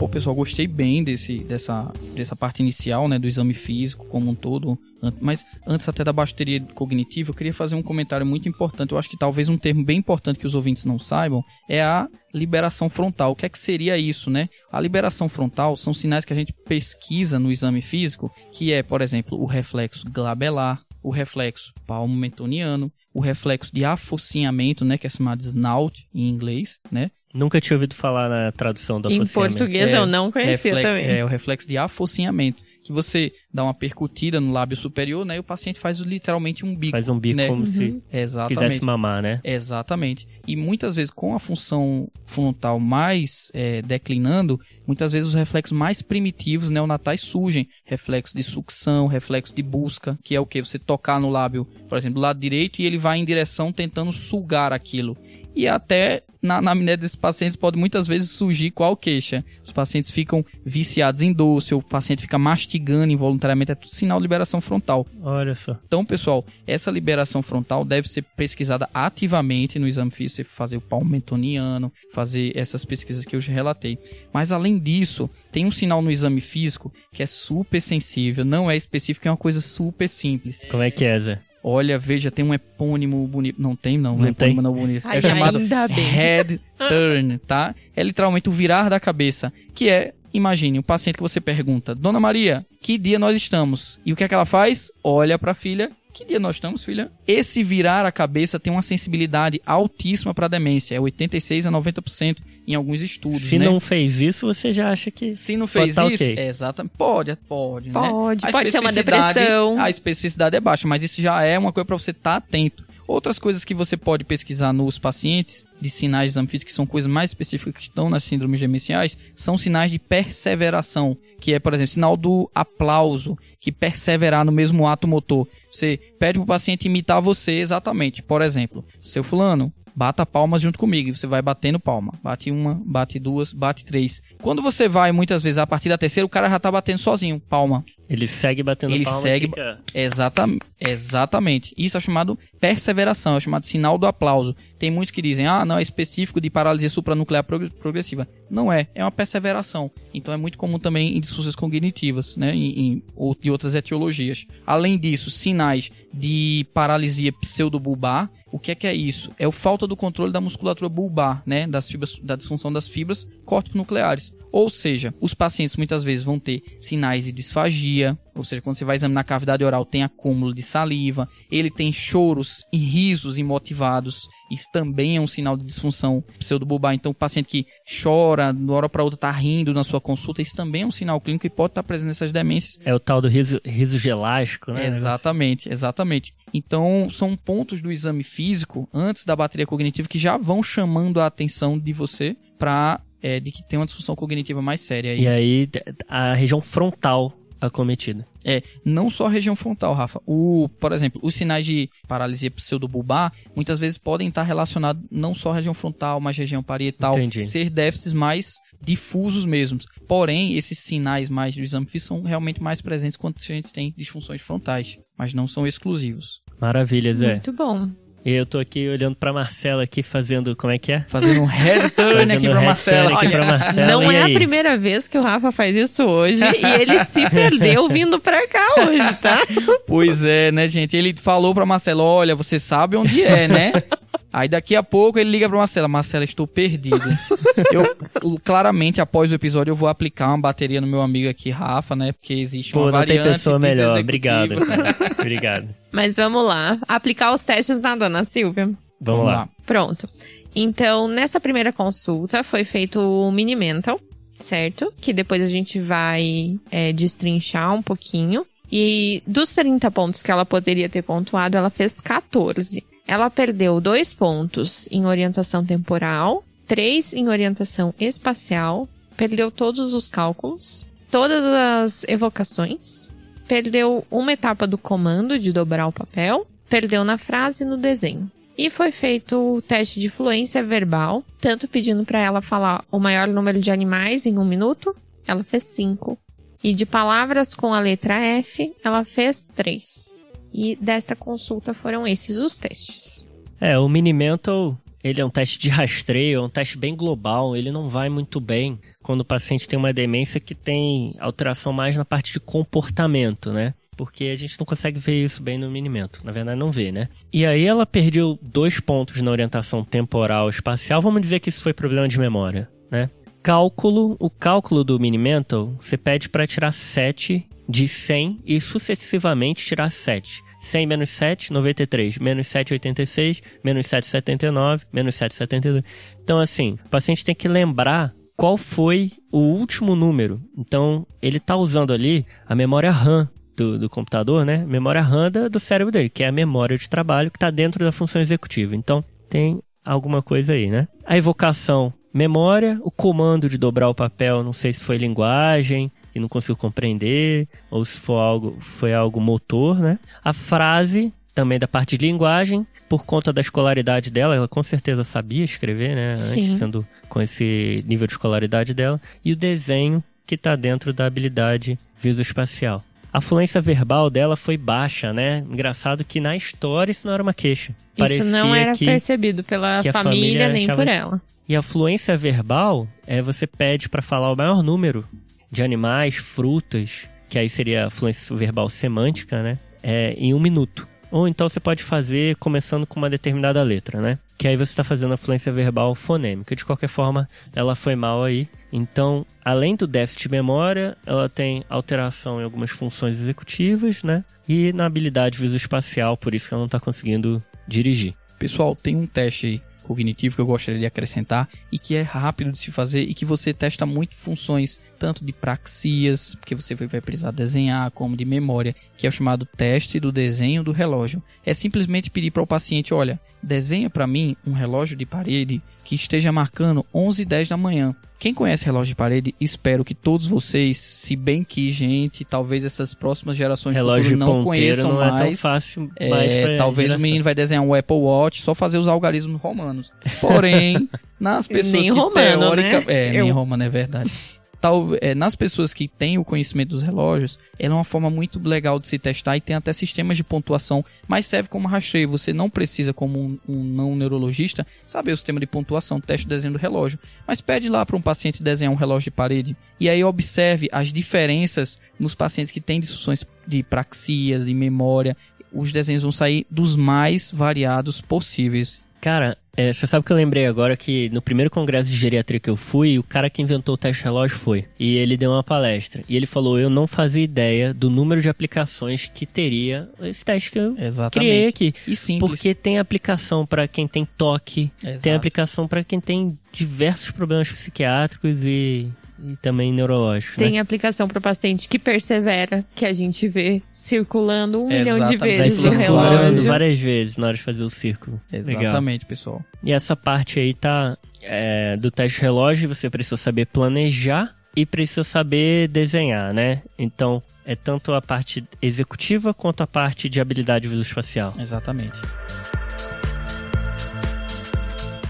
Pô, pessoal, gostei bem desse, dessa, dessa parte inicial, né, do exame físico como um todo. Mas antes até da bateria cognitiva, eu queria fazer um comentário muito importante. Eu acho que talvez um termo bem importante que os ouvintes não saibam é a liberação frontal. O que é que seria isso, né? A liberação frontal são sinais que a gente pesquisa no exame físico, que é, por exemplo, o reflexo glabelar, o reflexo palmo-mentoniano, o reflexo de afocinhamento, né, que é chamado de snout em inglês, né? Nunca tinha ouvido falar na tradução do Em português é, eu não conhecia também. É o reflexo de afocinhamento, que você dá uma percutida no lábio superior, né? E o paciente faz literalmente um bico. Faz um bico né? como uhum. se Exatamente. quisesse mamar, né? Exatamente. E muitas vezes com a função frontal mais é, declinando, muitas vezes os reflexos mais primitivos neonatais surgem. Reflexo de sucção, reflexo de busca, que é o que? Você tocar no lábio, por exemplo, do lado direito e ele vai em direção tentando sugar aquilo e até na, na amnésia desses pacientes pode muitas vezes surgir qual queixa. Os pacientes ficam viciados em doce, ou o paciente fica mastigando involuntariamente, é tudo sinal de liberação frontal. Olha só. Então, pessoal, essa liberação frontal deve ser pesquisada ativamente no exame físico, fazer o palmo mentoniano, fazer essas pesquisas que eu já relatei. Mas além disso, tem um sinal no exame físico que é super sensível, não é específico, é uma coisa super simples. Como é que é, Zé? Olha, veja, tem um epônimo bonito. Não tem, não. Não, não epônimo tem. não bonito. Ai, é chamado Head (laughs) Turn, tá? É literalmente o virar da cabeça. Que é, imagine, um paciente que você pergunta, Dona Maria, que dia nós estamos? E o que é que ela faz? Olha para a filha que dia nós estamos, filha? Esse virar a cabeça tem uma sensibilidade altíssima para demência, é 86 a 90% em alguns estudos. Se né? não fez isso, você já acha que. Se não fez tá isso, okay. é exatamente. Pode, pode. Pode, né? pode ser uma depressão. A especificidade é baixa, mas isso já é uma coisa para você estar tá atento. Outras coisas que você pode pesquisar nos pacientes de sinais de exame físico, que são coisas mais específicas que estão nas síndromes demenciais, são sinais de perseveração, que é, por exemplo, sinal do aplauso, que perseverar no mesmo ato motor. Você pede para o paciente imitar você exatamente. Por exemplo, seu fulano, bata palmas junto comigo. E você vai batendo palma. Bate uma, bate duas, bate três. Quando você vai, muitas vezes, a partir da terceira, o cara já tá batendo sozinho, palma. Ele segue batendo Ele palma segue... fica... Exatamente, exatamente. Isso é chamado perseveração, é chamado sinal do aplauso. Tem muitos que dizem, ah, não, é específico de paralisia supranuclear progressiva. Não é, é uma perseveração. Então é muito comum também em distúrbios cognitivas, né, em, em, ou de outras etiologias. Além disso, sinais de paralisia pseudobulbar, o que é que é isso? É o falta do controle da musculatura bulbar, né, das fibras, da disfunção das fibras córtico-nucleares. Ou seja, os pacientes muitas vezes vão ter sinais de disfagia, ou seja, quando você vai examinar a cavidade oral, tem acúmulo de saliva, ele tem choros e risos imotivados. Isso também é um sinal de disfunção pseudobulbar. Então, o paciente que chora, de uma hora para outra está rindo na sua consulta, isso também é um sinal clínico e pode estar presente nessas demências. É o tal do riso, riso gelástico, né? Exatamente, exatamente. Então, são pontos do exame físico, antes da bateria cognitiva, que já vão chamando a atenção de você para é, de que tem uma disfunção cognitiva mais séria. Aí. E aí, a região frontal acometida. É, não só a região frontal, Rafa. O, por exemplo, os sinais de paralisia pseudobulbar muitas vezes podem estar relacionados não só à região frontal, mas à região parietal, Entendi. ser déficits mais difusos mesmos. Porém, esses sinais mais do exame físico são realmente mais presentes quando a gente tem disfunções frontais, mas não são exclusivos. Maravilha, Zé. Muito bom. E eu tô aqui olhando pra Marcela aqui, fazendo, como é que é? Fazendo um head (laughs) turn aqui pra Marcela. Aqui Olha, pra Marcela. Não e é aí? a primeira vez que o Rafa faz isso hoje e ele se perdeu vindo pra cá hoje, tá? Pois é, né, gente? Ele falou pra Marcela, olha, você sabe onde é, né? (laughs) Aí daqui a pouco ele liga pra Marcela, Marcela, estou perdido. (laughs) eu, claramente, após o episódio, eu vou aplicar uma bateria no meu amigo aqui, Rafa, né? Porque existe Pô, uma não tem variante pessoa melhor. Obrigado, (laughs) cara. Obrigado. Mas vamos lá, aplicar os testes na dona Silvia. Vamos, lá. Pronto. Então, nessa primeira consulta foi feito o mini mental, certo? Que depois a gente vai é, destrinchar um pouquinho. E dos 30 pontos que ela poderia ter pontuado, ela fez 14. Ela perdeu dois pontos em orientação temporal, três em orientação espacial, perdeu todos os cálculos, todas as evocações, perdeu uma etapa do comando de dobrar o papel, perdeu na frase e no desenho. E foi feito o teste de fluência verbal, tanto pedindo para ela falar o maior número de animais em um minuto, ela fez cinco. E de palavras com a letra F, ela fez três. E desta consulta foram esses os testes. É, o Minimental, ele é um teste de rastreio, é um teste bem global, ele não vai muito bem quando o paciente tem uma demência que tem alteração mais na parte de comportamento, né? Porque a gente não consegue ver isso bem no minimento. Na verdade, não vê, né? E aí ela perdeu dois pontos na orientação temporal espacial. Vamos dizer que isso foi problema de memória, né? Cálculo, o cálculo do Minimental, você pede para tirar 7 de 100 e sucessivamente tirar 7. 100 menos 7, 93. Menos 7, 86. Menos 7, 79. Menos 7, 72. Então, assim, o paciente tem que lembrar qual foi o último número. Então, ele está usando ali a memória RAM do, do computador, né? Memória RAM do cérebro dele, que é a memória de trabalho que está dentro da função executiva. Então, tem alguma coisa aí, né? A evocação, memória. O comando de dobrar o papel, não sei se foi linguagem e não consigo compreender, ou se foi algo, foi algo motor, né? A frase, também da parte de linguagem, por conta da escolaridade dela, ela com certeza sabia escrever, né? Sim. Antes, sendo com esse nível de escolaridade dela. E o desenho, que está dentro da habilidade visoespacial. A fluência verbal dela foi baixa, né? Engraçado que na história isso não era uma queixa. Isso não era que... percebido pela família, família nem por ela. E a fluência verbal é você pede para falar o maior número de animais, frutas, que aí seria a fluência verbal semântica, né? É, em um minuto. Ou então você pode fazer começando com uma determinada letra, né? Que aí você está fazendo a fluência verbal fonêmica. De qualquer forma, ela foi mal aí. Então, além do déficit de memória, ela tem alteração em algumas funções executivas, né? E na habilidade visoespacial, por isso que ela não está conseguindo dirigir. Pessoal, tem um teste cognitivo que eu gostaria de acrescentar e que é rápido de se fazer e que você testa muito funções tanto de praxias, porque você vai precisar desenhar, como de memória, que é o chamado teste do desenho do relógio. É simplesmente pedir para o paciente, olha, desenha para mim um relógio de parede que esteja marcando 11 e 10 da manhã. Quem conhece relógio de parede, espero que todos vocês, se bem que, gente, talvez essas próximas gerações relógio de não conheçam não mais. É tão fácil é, mais talvez geração. o menino vai desenhar um Apple Watch, só fazer os algarismos romanos. Porém, (laughs) nas pessoas nem que romano, teórica, né? é, Eu- nem romano é verdade. Tal, é, nas pessoas que têm o conhecimento dos relógios, ela é uma forma muito legal de se testar e tem até sistemas de pontuação, mas serve como rastreio. Você não precisa, como um, um não neurologista, saber o sistema de pontuação, teste o desenho do relógio. Mas pede lá para um paciente desenhar um relógio de parede e aí observe as diferenças nos pacientes que têm disfunções de praxias, de memória. Os desenhos vão sair dos mais variados possíveis. Cara, é, você sabe que eu lembrei agora que no primeiro congresso de geriatria que eu fui, o cara que inventou o teste relógio foi. E ele deu uma palestra. E ele falou: Eu não fazia ideia do número de aplicações que teria esse teste que eu criei aqui. E simples. Porque tem aplicação pra quem tem toque, Exato. tem aplicação pra quem tem diversos problemas psiquiátricos e, e também neurológicos. né? Tem aplicação para paciente que persevera, que a gente vê circulando um milhão de vezes o circulando relógio. várias vezes na hora de fazer o círculo. Legal. Exatamente, pessoal. E essa parte aí tá é, do teste relógio, você precisa saber planejar e precisa saber desenhar, né? Então, é tanto a parte executiva quanto a parte de habilidade visoespacial. Exatamente.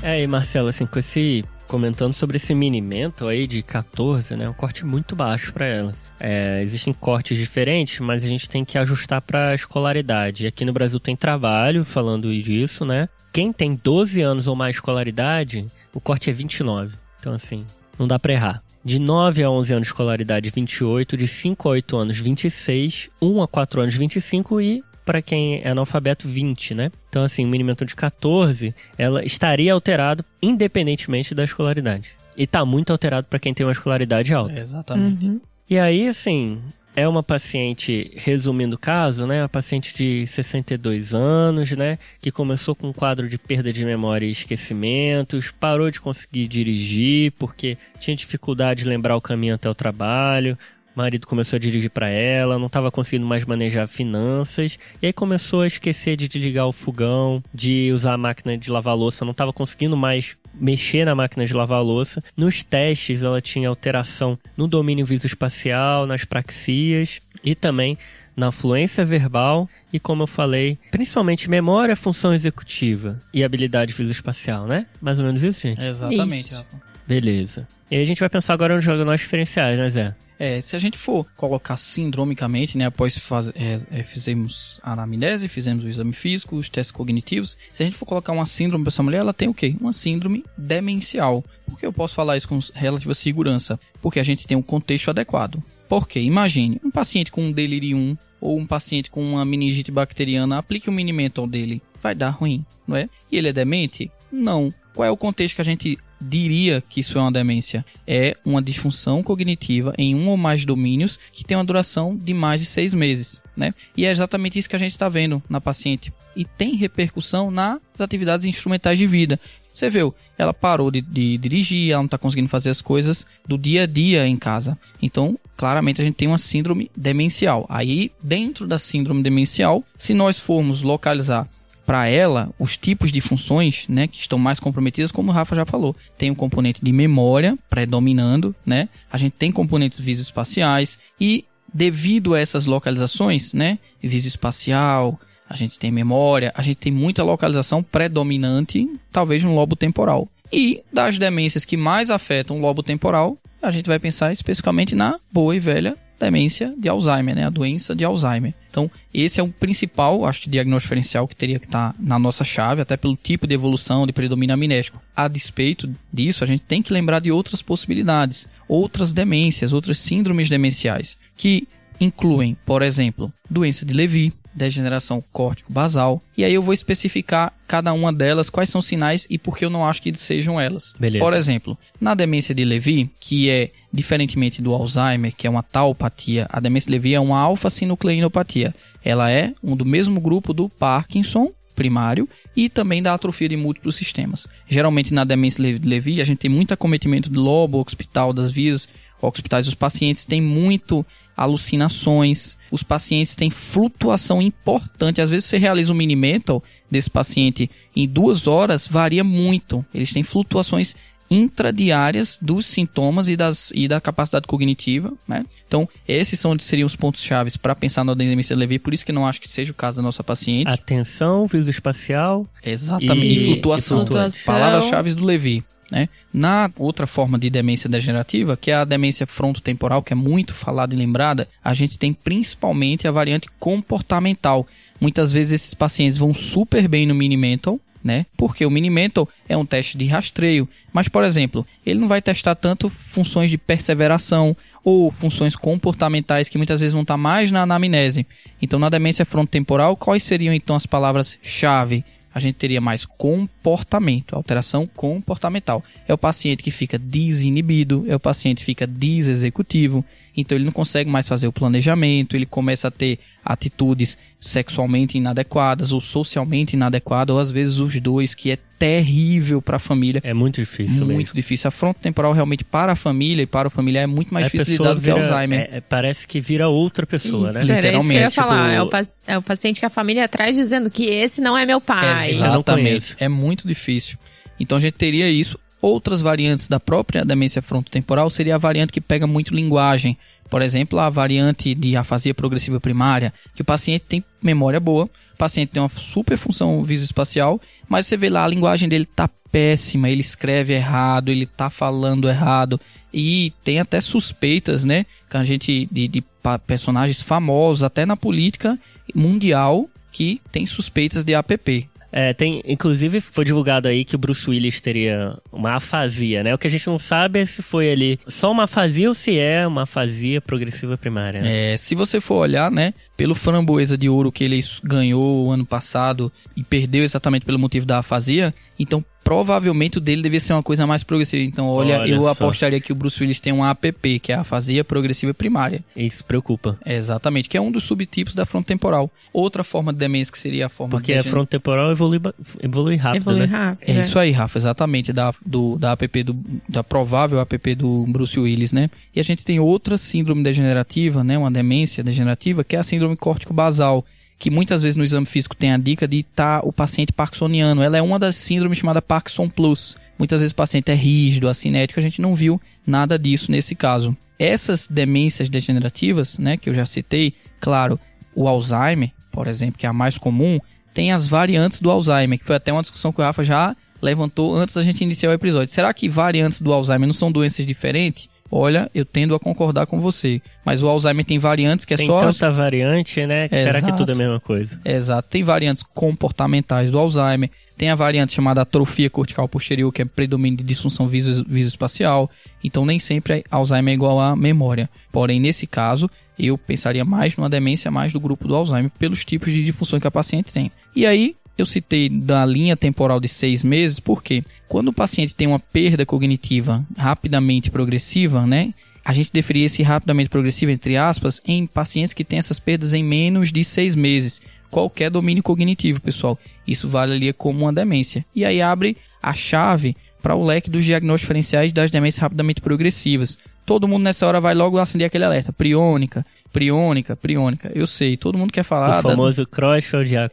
É, e Marcelo, assim, com esse. Comentando sobre esse mini mental aí de 14, né? Um corte muito baixo pra ela. É, existem cortes diferentes, mas a gente tem que ajustar pra escolaridade. E aqui no Brasil tem trabalho falando disso, né? Quem tem 12 anos ou mais de escolaridade, o corte é 29. Então, assim, não dá pra errar. De 9 a 11 anos de escolaridade, 28. De 5 a 8 anos, 26. 1 a 4 anos, 25. E para quem é analfabeto, 20, né? Então, assim, o minimento de 14, ela estaria alterado independentemente da escolaridade. E tá muito alterado para quem tem uma escolaridade alta. Exatamente. Uhum. E aí, assim, é uma paciente, resumindo o caso, né? Uma paciente de 62 anos, né? Que começou com um quadro de perda de memória e esquecimentos, parou de conseguir dirigir porque tinha dificuldade de lembrar o caminho até o trabalho. O marido começou a dirigir para ela, não estava conseguindo mais manejar finanças, e aí começou a esquecer de desligar o fogão, de usar a máquina de lavar louça, não estava conseguindo mais mexer na máquina de lavar louça. Nos testes, ela tinha alteração no domínio visoespacial, nas praxias e também na fluência verbal e, como eu falei, principalmente memória, função executiva e habilidade visoespacial, né? Mais ou menos isso, gente? Exatamente. Isso. Rafa. Beleza. E aí a gente vai pensar agora nos diagnósticos diferenciais, né, Zé? É, se a gente for colocar sindromicamente, né, após faz, é, é, fizemos a anamnese, fizemos o exame físico, os testes cognitivos, se a gente for colocar uma síndrome para essa mulher, ela tem o quê? Uma síndrome demencial. Por que eu posso falar isso com relativa segurança? Porque a gente tem um contexto adequado. Porque, imagine, um paciente com um delirium ou um paciente com uma meningite bacteriana, aplique o um minimental dele, vai dar ruim, não é? E ele é demente? Não. Qual é o contexto que a gente diria que isso é uma demência? É uma disfunção cognitiva em um ou mais domínios que tem uma duração de mais de seis meses, né? E é exatamente isso que a gente está vendo na paciente. E tem repercussão nas atividades instrumentais de vida. Você viu, ela parou de, de dirigir, ela não está conseguindo fazer as coisas do dia a dia em casa. Então, claramente a gente tem uma síndrome demencial. Aí, dentro da síndrome demencial, se nós formos localizar para ela os tipos de funções, né, que estão mais comprometidas, como o Rafa já falou, tem um componente de memória predominando, né? A gente tem componentes visoespaciais e devido a essas localizações, né, visoespacial, a gente tem memória, a gente tem muita localização predominante, talvez no lobo temporal. E das demências que mais afetam o lobo temporal, a gente vai pensar especificamente na boa e velha demência de Alzheimer, né? A doença de Alzheimer. Então, esse é o principal, acho que, diagnóstico diferencial que teria que estar na nossa chave, até pelo tipo de evolução de predomínio amnésico. A despeito disso, a gente tem que lembrar de outras possibilidades, outras demências, outras síndromes demenciais, que incluem, por exemplo, doença de Levy, degeneração córtico-basal, e aí eu vou especificar cada uma delas, quais são os sinais e por que eu não acho que sejam elas. Beleza. Por exemplo, na demência de Levy, que é diferentemente do Alzheimer, que é uma taupatia, a demência de Levy é uma alfa-sinucleinopatia. Ela é um do mesmo grupo do Parkinson primário e também da atrofia de múltiplos sistemas. Geralmente na demência de Levy a gente tem muito acometimento do lobo occipital das vias occipitais dos pacientes, tem muito alucinações, os pacientes têm flutuação importante. Às vezes você realiza um mini mental desse paciente em duas horas, varia muito. Eles têm flutuações intradiárias dos sintomas e, das, e da capacidade cognitiva, né? Então, esses são, seriam os pontos chaves para pensar na demência leve, por isso que não acho que seja o caso da nossa paciente. Atenção, espacial. Exatamente, e, e flutuação. flutuação. Palavras-chave do Levi. Né? Na outra forma de demência degenerativa, que é a demência frontotemporal, que é muito falada e lembrada, a gente tem principalmente a variante comportamental. Muitas vezes esses pacientes vão super bem no mini mental, né? Porque o mini mental é um teste de rastreio, mas por exemplo, ele não vai testar tanto funções de perseveração ou funções comportamentais que muitas vezes vão estar mais na anamnese. Então, na demência frontotemporal, quais seriam então as palavras-chave? a gente teria mais comportamento, alteração comportamental. É o paciente que fica desinibido, é o paciente que fica desexecutivo, então ele não consegue mais fazer o planejamento, ele começa a ter atitudes sexualmente inadequadas ou socialmente inadequadas, ou às vezes os dois, que é terrível para a família. É muito difícil. Muito mesmo. difícil. A fronte temporal realmente para a família e para o familiar é muito mais a difícil lidar do que Alzheimer. É, é, parece que vira outra pessoa, Isso, né? Literalmente. Isso eu ia falar. Tipo... É, o, é o paciente que a família atrás dizendo que esse não é meu pai. Exatamente. É muito difícil. Então a gente teria isso. Outras variantes da própria demência frontotemporal seria a variante que pega muito linguagem. Por exemplo, a variante de afasia progressiva primária, que o paciente tem memória boa, o paciente tem uma super função visoespacial, mas você vê lá a linguagem dele tá péssima, ele escreve errado, ele tá falando errado e tem até suspeitas, né, que a gente de, de personagens famosos até na política mundial que tem suspeitas de APP. É, tem, inclusive foi divulgado aí que o Bruce Willis teria uma afasia, né? O que a gente não sabe é se foi ali só uma afasia ou se é uma afasia progressiva primária. Né? É, se você for olhar, né, pelo framboesa de ouro que ele ganhou ano passado e perdeu exatamente pelo motivo da afasia, então provavelmente o dele devia ser uma coisa mais progressiva. Então, olha, olha eu só. apostaria que o Bruce Willis tem um APP, que é a afasia progressiva primária. Isso preocupa. exatamente, que é um dos subtipos da frontotemporal. Outra forma de demência que seria a forma Porque a frontotemporal evolui, evolui rápido, evolui né? rápido. É, é isso aí, Rafa, exatamente, da, do, da APP, do, da provável APP do Bruce Willis, né? E a gente tem outra síndrome degenerativa, né? Uma demência degenerativa, que é a síndrome córtico-basal que muitas vezes no exame físico tem a dica de estar tá o paciente parkinsoniano. Ela é uma das síndromes chamada Parkinson Plus. Muitas vezes o paciente é rígido, acinético, a gente não viu nada disso nesse caso. Essas demências degenerativas, né, que eu já citei, claro, o Alzheimer, por exemplo, que é a mais comum, tem as variantes do Alzheimer, que foi até uma discussão que o Rafa já levantou antes da gente iniciar o episódio. Será que variantes do Alzheimer não são doenças diferentes? Olha, eu tendo a concordar com você. Mas o Alzheimer tem variantes que é tem só. Tem tanta variante, né? Que será que tudo é a mesma coisa? Exato. Tem variantes comportamentais do Alzheimer. Tem a variante chamada atrofia cortical posterior, que é predomínio de disfunção visoespacial. Então, nem sempre Alzheimer é igual a memória. Porém, nesse caso, eu pensaria mais numa demência mais do grupo do Alzheimer, pelos tipos de disfunção que a paciente tem. E aí, eu citei da linha temporal de seis meses, porque quando o paciente tem uma perda cognitiva rapidamente progressiva, né? A gente definia esse rapidamente progressivo, entre aspas, em pacientes que têm essas perdas em menos de seis meses. Qualquer domínio cognitivo, pessoal. Isso vale ali como uma demência. E aí abre a chave para o leque dos diagnósticos diferenciais das demências rapidamente progressivas. Todo mundo nessa hora vai logo acender aquele alerta. Priônica, priônica, priônica. Eu sei, todo mundo quer falar. O famoso da...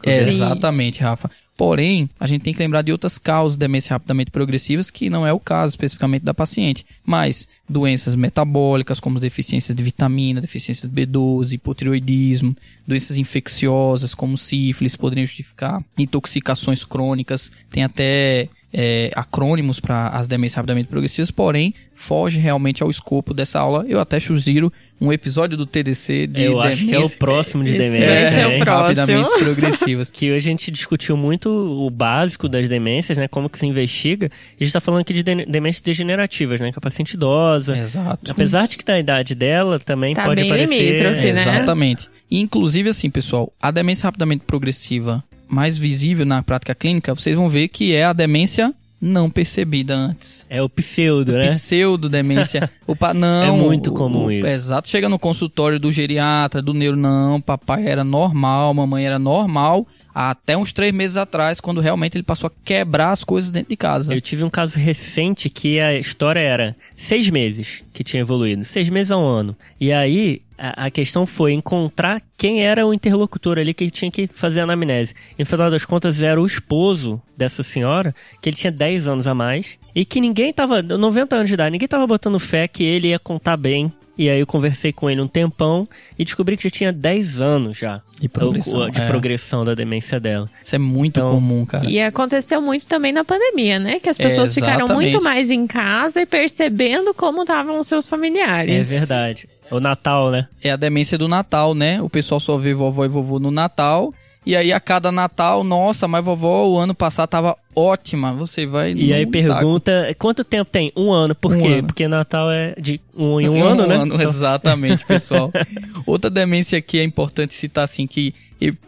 É, exatamente, Rafa. Porém, a gente tem que lembrar de outras causas de demência rapidamente progressivas, que não é o caso especificamente da paciente. Mas doenças metabólicas, como deficiências de vitamina, deficiências de B12, hipotiroidismo, doenças infecciosas, como sífilis, poderiam justificar intoxicações crônicas. Tem até é, acrônimos para as demências rapidamente progressivas, porém, foge realmente ao escopo dessa aula. Eu até sugiro um episódio do TDC de Eu acho que é o próximo de demência. Esse é o próximo. (laughs) progressivas. que a gente discutiu muito o básico das demências, né? Como que se investiga. A gente tá falando aqui de demências degenerativas, né? Que é a paciente idosa. Exato. Apesar de que tá a idade dela, também tá pode bem aparecer... Limítrofe, né? Exatamente. Inclusive, assim, pessoal, a demência rapidamente progressiva mais visível na prática clínica, vocês vão ver que é a demência não percebida antes. É o pseudo, né? Pseudo demência. (laughs) o pa... Não. É muito comum o... isso. Exato. Chega no consultório do geriatra, do neuro, não, papai era normal, mamãe era normal. Até uns três meses atrás, quando realmente ele passou a quebrar as coisas dentro de casa. Eu tive um caso recente que a história era seis meses que tinha evoluído, seis meses a um ano. E aí a, questão foi encontrar quem era o interlocutor ali que tinha que fazer a anamnese. E no final das contas era o esposo dessa senhora, que ele tinha 10 anos a mais, e que ninguém tava, 90 anos de idade, ninguém tava botando fé que ele ia contar bem e aí eu conversei com ele um tempão e descobri que já tinha 10 anos já de progressão, de é. progressão da demência dela. Isso é muito então, comum, cara. E aconteceu muito também na pandemia, né? Que as pessoas é, ficaram muito mais em casa e percebendo como estavam os seus familiares. É verdade. O Natal, né? É a demência do Natal, né? O pessoal só vê vovó e vovô no Natal e aí a cada Natal, nossa, mas vovó, o ano passado tava ótima. Você vai. E aí pergunta, quanto tempo tem? Um ano. Por um quê? Ano. Porque Natal é de um em (laughs) um, um ano, né? Ano, então... Exatamente, pessoal. (laughs) Outra demência que é importante citar assim que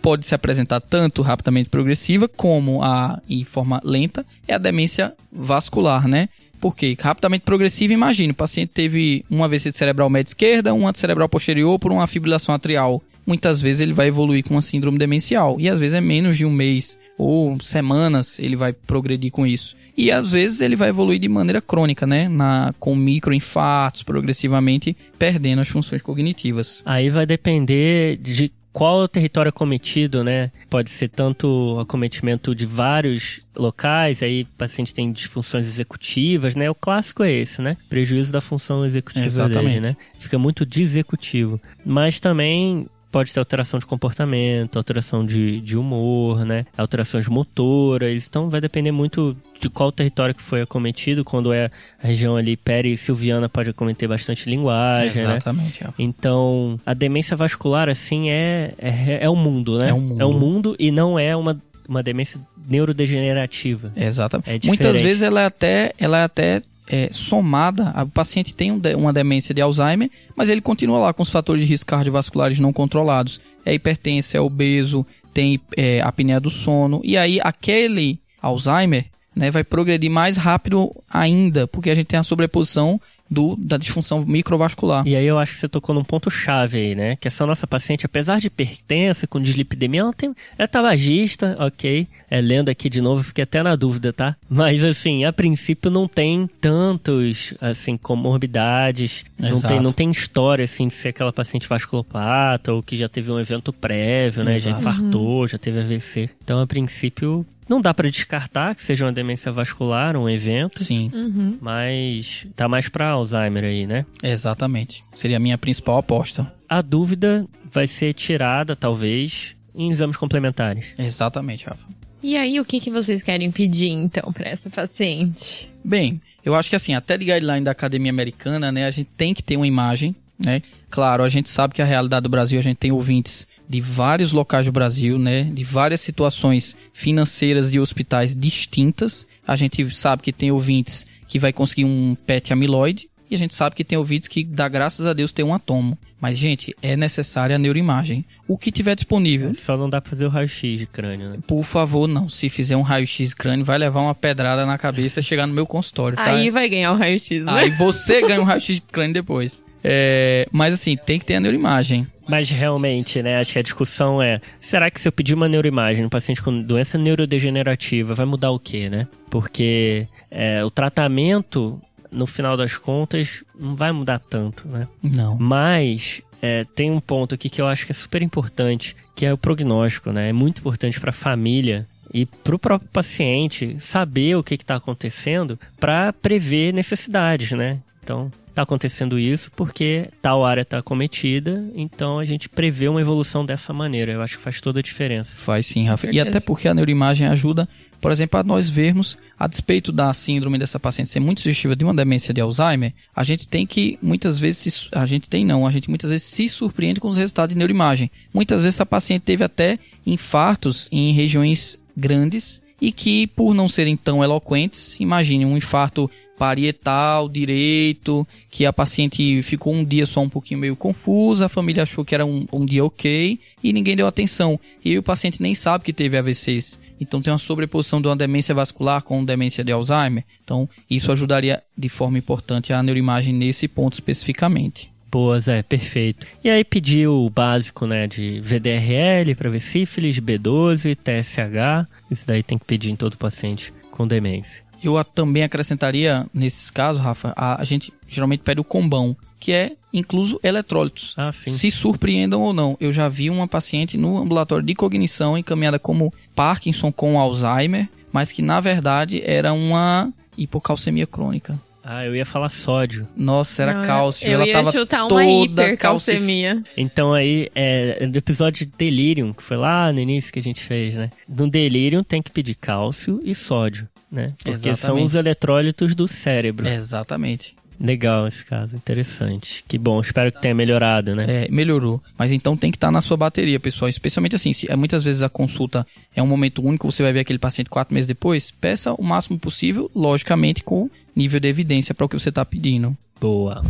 pode se apresentar tanto rapidamente progressiva como a em forma lenta é a demência vascular, né? Porque rapidamente progressiva, imagine, o paciente teve uma AVC cerebral média esquerda, um cerebral posterior por uma fibrilação atrial muitas vezes ele vai evoluir com uma síndrome demencial. E às vezes é menos de um mês ou semanas ele vai progredir com isso. E às vezes ele vai evoluir de maneira crônica, né? Na, com microinfartos, progressivamente perdendo as funções cognitivas. Aí vai depender de qual o território acometido, né? Pode ser tanto acometimento de vários locais, aí o paciente tem disfunções executivas, né? O clássico é esse, né? Prejuízo da função executiva Exatamente. dele, né? Fica muito desexecutivo. Mas também pode ter alteração de comportamento, alteração de, de humor, né? Alterações motoras. Então vai depender muito de qual território que foi acometido. Quando é a região ali peri-silviana, pode acometer bastante linguagem, né? Exatamente. Né? Então, a demência vascular, assim, é, é, é o mundo, né? É um mundo. É um mundo e não é uma uma demência neurodegenerativa. Exatamente. É Muitas vezes ela é até, ela é até é, somada, o paciente tem um de, uma demência de Alzheimer, mas ele continua lá com os fatores de risco cardiovasculares não controlados. É hipertenso, é obeso, tem é, apneia do sono, e aí aquele Alzheimer né, vai progredir mais rápido ainda, porque a gente tem a sobreposição do, da disfunção microvascular. E aí eu acho que você tocou num ponto chave aí, né? Que essa nossa paciente, apesar de hipertensa, com dislipidemia, ela, tem, é tabagista, ok. É, lendo aqui de novo, fiquei até na dúvida, tá? Mas assim, a princípio não tem tantos, assim, comorbidades. Não tem, não tem história, assim, de ser aquela paciente vasculopata ou que já teve um evento prévio, né? Exato. Já infartou, uhum. já teve AVC. Então, a princípio, não dá para descartar que seja uma demência vascular, um evento. Sim. Uhum. Mas tá mais para Alzheimer aí, né? Exatamente. Seria a minha principal aposta. A dúvida vai ser tirada, talvez, em exames complementares. Exatamente, Rafa. E aí, o que, que vocês querem pedir, então, para essa paciente? Bem, eu acho que assim, até de guideline da Academia Americana, né, a gente tem que ter uma imagem, né? Claro, a gente sabe que a realidade do Brasil, a gente tem ouvintes de vários locais do Brasil, né? De várias situações financeiras de hospitais distintas. A gente sabe que tem ouvintes que vai conseguir um PET amiloide e a gente sabe que tem ouvintes que dá graças a Deus tem um atomo. Mas, gente, é necessária a neuroimagem. O que tiver disponível. Só não dá pra fazer o raio-x de crânio, né? Por favor, não. Se fizer um raio-x de crânio, vai levar uma pedrada na cabeça e chegar no meu consultório, tá? Aí vai ganhar o raio-x, né? Aí você ganha um raio-x de crânio depois. É, mas assim, tem que ter a neuroimagem. Mas realmente, né, acho que a discussão é: será que se eu pedir uma neuroimagem no paciente com doença neurodegenerativa, vai mudar o quê, né? Porque é, o tratamento, no final das contas, não vai mudar tanto, né? Não. Mas é, tem um ponto aqui que eu acho que é super importante, que é o prognóstico, né? É muito importante para a família e para o próprio paciente saber o que está acontecendo para prever necessidades, né? Então, está acontecendo isso porque tal área está cometida, então a gente prevê uma evolução dessa maneira. Eu acho que faz toda a diferença. Faz sim, Rafa. E até porque a neuroimagem ajuda, por exemplo, a nós vermos, a despeito da síndrome dessa paciente ser muito sugestiva de uma demência de Alzheimer, a gente tem que, muitas vezes, a gente tem não, a gente muitas vezes se surpreende com os resultados de neuroimagem. Muitas vezes a paciente teve até infartos em regiões grandes e que, por não serem tão eloquentes, imagine um infarto parietal direito, que a paciente ficou um dia só um pouquinho meio confusa, a família achou que era um, um dia ok e ninguém deu atenção. E o paciente nem sabe que teve AVCs. Então tem uma sobreposição de uma demência vascular com demência de Alzheimer. Então isso ajudaria de forma importante a neuroimagem nesse ponto especificamente. Boa, Zé, perfeito. E aí pedi o básico, né, de VDRL para ver sífilis, B12, TSH. Isso daí tem que pedir em todo paciente com demência. Eu também acrescentaria, nesses casos, Rafa, a, a gente geralmente pede o combão, que é incluso eletrólitos. Ah, sim. Se surpreendam ou não. Eu já vi uma paciente no ambulatório de cognição encaminhada como Parkinson com Alzheimer, mas que na verdade era uma hipocalcemia crônica. Ah, eu ia falar sódio. Nossa, era Não, cálcio. Eu ela ia tava chutar uma hipercalcemia. Então aí, é, no episódio de Delirium, que foi lá no início que a gente fez, né? No Delirium tem que pedir cálcio e sódio, né? Porque são Exatamente. os eletrólitos do cérebro. Exatamente. Legal esse caso, interessante. Que bom, espero que tenha melhorado, né? É, melhorou. Mas então tem que estar na sua bateria, pessoal. Especialmente assim, se é, muitas vezes a consulta é um momento único, você vai ver aquele paciente quatro meses depois, peça o máximo possível, logicamente com nível de evidência para o que você está pedindo. Boa.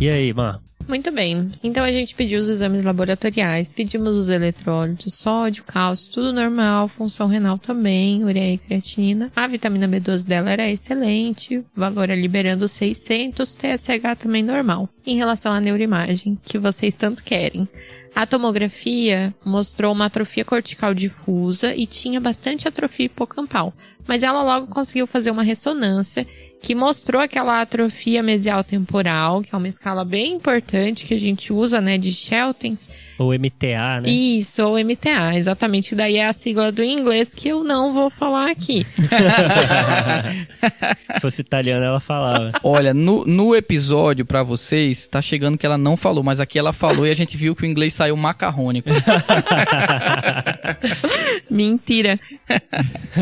E aí, Mar? Muito bem. Então a gente pediu os exames laboratoriais, pedimos os eletrólitos, sódio, cálcio, tudo normal, função renal também, ureia e creatinina. A vitamina B12 dela era excelente, valor é liberando 600, TSH também normal. Em relação à neuroimagem, que vocês tanto querem. A tomografia mostrou uma atrofia cortical difusa e tinha bastante atrofia hipocampal, mas ela logo conseguiu fazer uma ressonância que mostrou aquela atrofia mesial temporal, que é uma escala bem importante que a gente usa, né, de Sheltons. Ou MTA, né? Isso, ou MTA, exatamente. Daí é a sigla do inglês que eu não vou falar aqui. (laughs) Se fosse italiana, ela falava. Olha, no, no episódio para vocês, tá chegando que ela não falou, mas aqui ela falou e a gente viu que o inglês saiu macarrônico. (laughs) Mentira.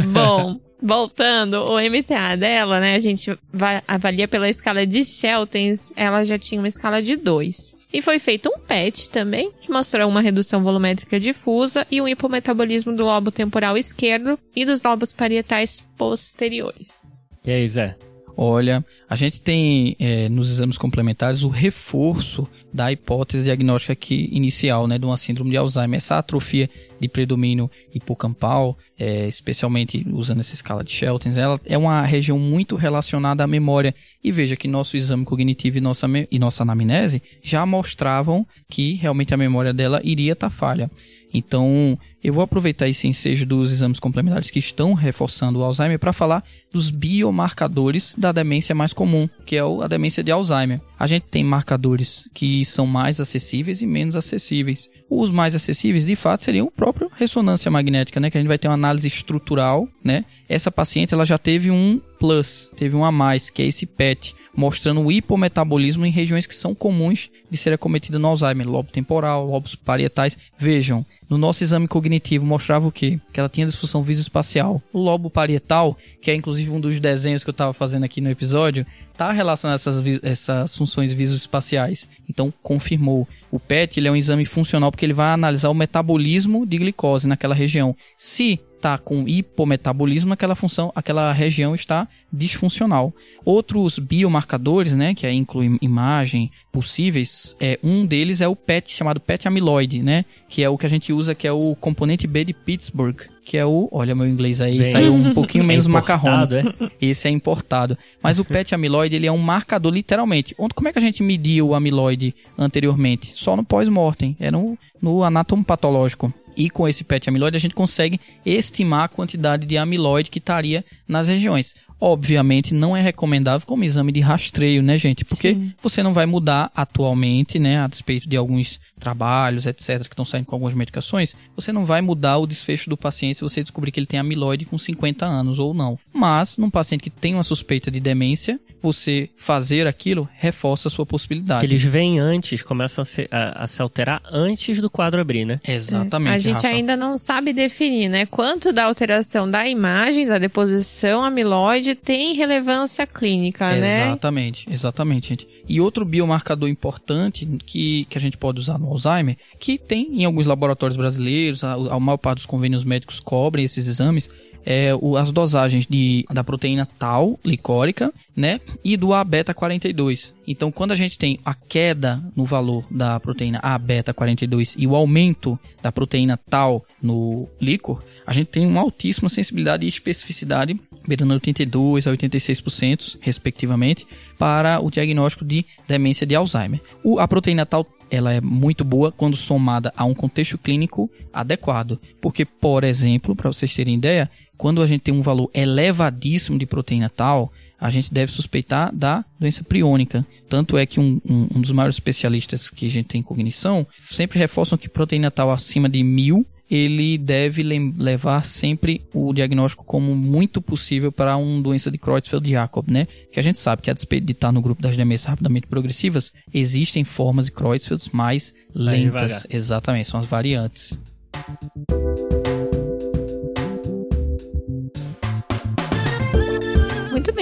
Bom, voltando, o MTA dela, né, a gente vai, avalia pela escala de Sheltons, ela já tinha uma escala de 2. E foi feito um PET também, que mostrou uma redução volumétrica difusa e um hipometabolismo do lobo temporal esquerdo e dos lobos parietais posteriores. E aí, Zé? Olha, a gente tem é, nos exames complementares o reforço da hipótese diagnóstica aqui inicial, né, de uma síndrome de Alzheimer. Essa atrofia de predomínio hipocampal, é, especialmente usando essa escala de Sheltons, ela é uma região muito relacionada à memória. E veja que nosso exame cognitivo e nossa, e nossa anamnese já mostravam que realmente a memória dela iria estar falha. Então, eu vou aproveitar esse ensejo dos exames complementares que estão reforçando o Alzheimer para falar dos biomarcadores da demência mais comum, que é a demência de Alzheimer. A gente tem marcadores que são mais acessíveis e menos acessíveis. Os mais acessíveis, de fato, seriam o próprio ressonância magnética, né? Que a gente vai ter uma análise estrutural, né? Essa paciente, ela já teve um plus, teve um a mais, que é esse PET, mostrando o hipometabolismo em regiões que são comuns de ser acometido no Alzheimer, lobo temporal, lobos parietais. Vejam, no nosso exame cognitivo mostrava o quê? Que ela tinha disfunção visoespacial. O lobo parietal, que é inclusive um dos desenhos que eu estava fazendo aqui no episódio, está relacionado a essas, essas funções visoespaciais. Então, confirmou. O PET ele é um exame funcional porque ele vai analisar o metabolismo de glicose naquela região. Se está com hipometabolismo, aquela função, aquela região está disfuncional. Outros biomarcadores, né, que aí incluem imagem possíveis, é um deles é o PET chamado PET amiloide, né, que é o que a gente usa, que é o componente B de Pittsburgh, que é o, olha meu inglês aí, Bem- saiu um pouquinho (laughs) menos É importado, macarrônico. é? Esse é importado. Mas o PET amiloide, ele é um marcador literalmente. Como é que a gente mediu o amiloide anteriormente? Só no pós-mortem, era no, no anátomo patológico. E com esse PET amiloide a gente consegue estimar a quantidade de amiloide que estaria nas regiões. Obviamente não é recomendável como exame de rastreio, né, gente? Porque Sim. você não vai mudar atualmente, né, a despeito de alguns trabalhos, etc, que estão saindo com algumas medicações, você não vai mudar o desfecho do paciente se você descobrir que ele tem amiloide com 50 anos ou não. Mas, num paciente que tem uma suspeita de demência, você fazer aquilo reforça a sua possibilidade. Que eles vêm antes, começam a se, a- a se alterar antes do quadro abrir, né? Exatamente. A gente Rafa. ainda não sabe definir, né? Quanto da alteração da imagem, da deposição amiloide tem relevância clínica, né? Exatamente, exatamente, gente. E outro biomarcador importante que, que a gente pode usar no Alzheimer, que tem em alguns laboratórios brasileiros, a, a maior parte dos convênios médicos cobrem esses exames, é o- as dosagens de, da proteína tal licórica, né? E do A-beta-42. Então, quando a gente tem a queda no valor da proteína A-beta-42 e o aumento da proteína tal no líquor, a gente tem uma altíssima sensibilidade e especificidade beirando 82% a 86%, respectivamente, para o diagnóstico de demência de Alzheimer. O, a proteína tal ela é muito boa quando somada a um contexto clínico adequado. Porque, por exemplo, para vocês terem ideia, quando a gente tem um valor elevadíssimo de proteína tal, a gente deve suspeitar da doença priônica. Tanto é que um, um, um dos maiores especialistas que a gente tem em cognição sempre reforçam que proteína tal acima de mil ele deve levar sempre o diagnóstico como muito possível para uma doença de Creutzfeldt-Jakob, né? Que a gente sabe que a despeito de estar no grupo das demências rapidamente progressivas, existem formas de Creutzfeldt mais lentas. Exatamente, são as variantes.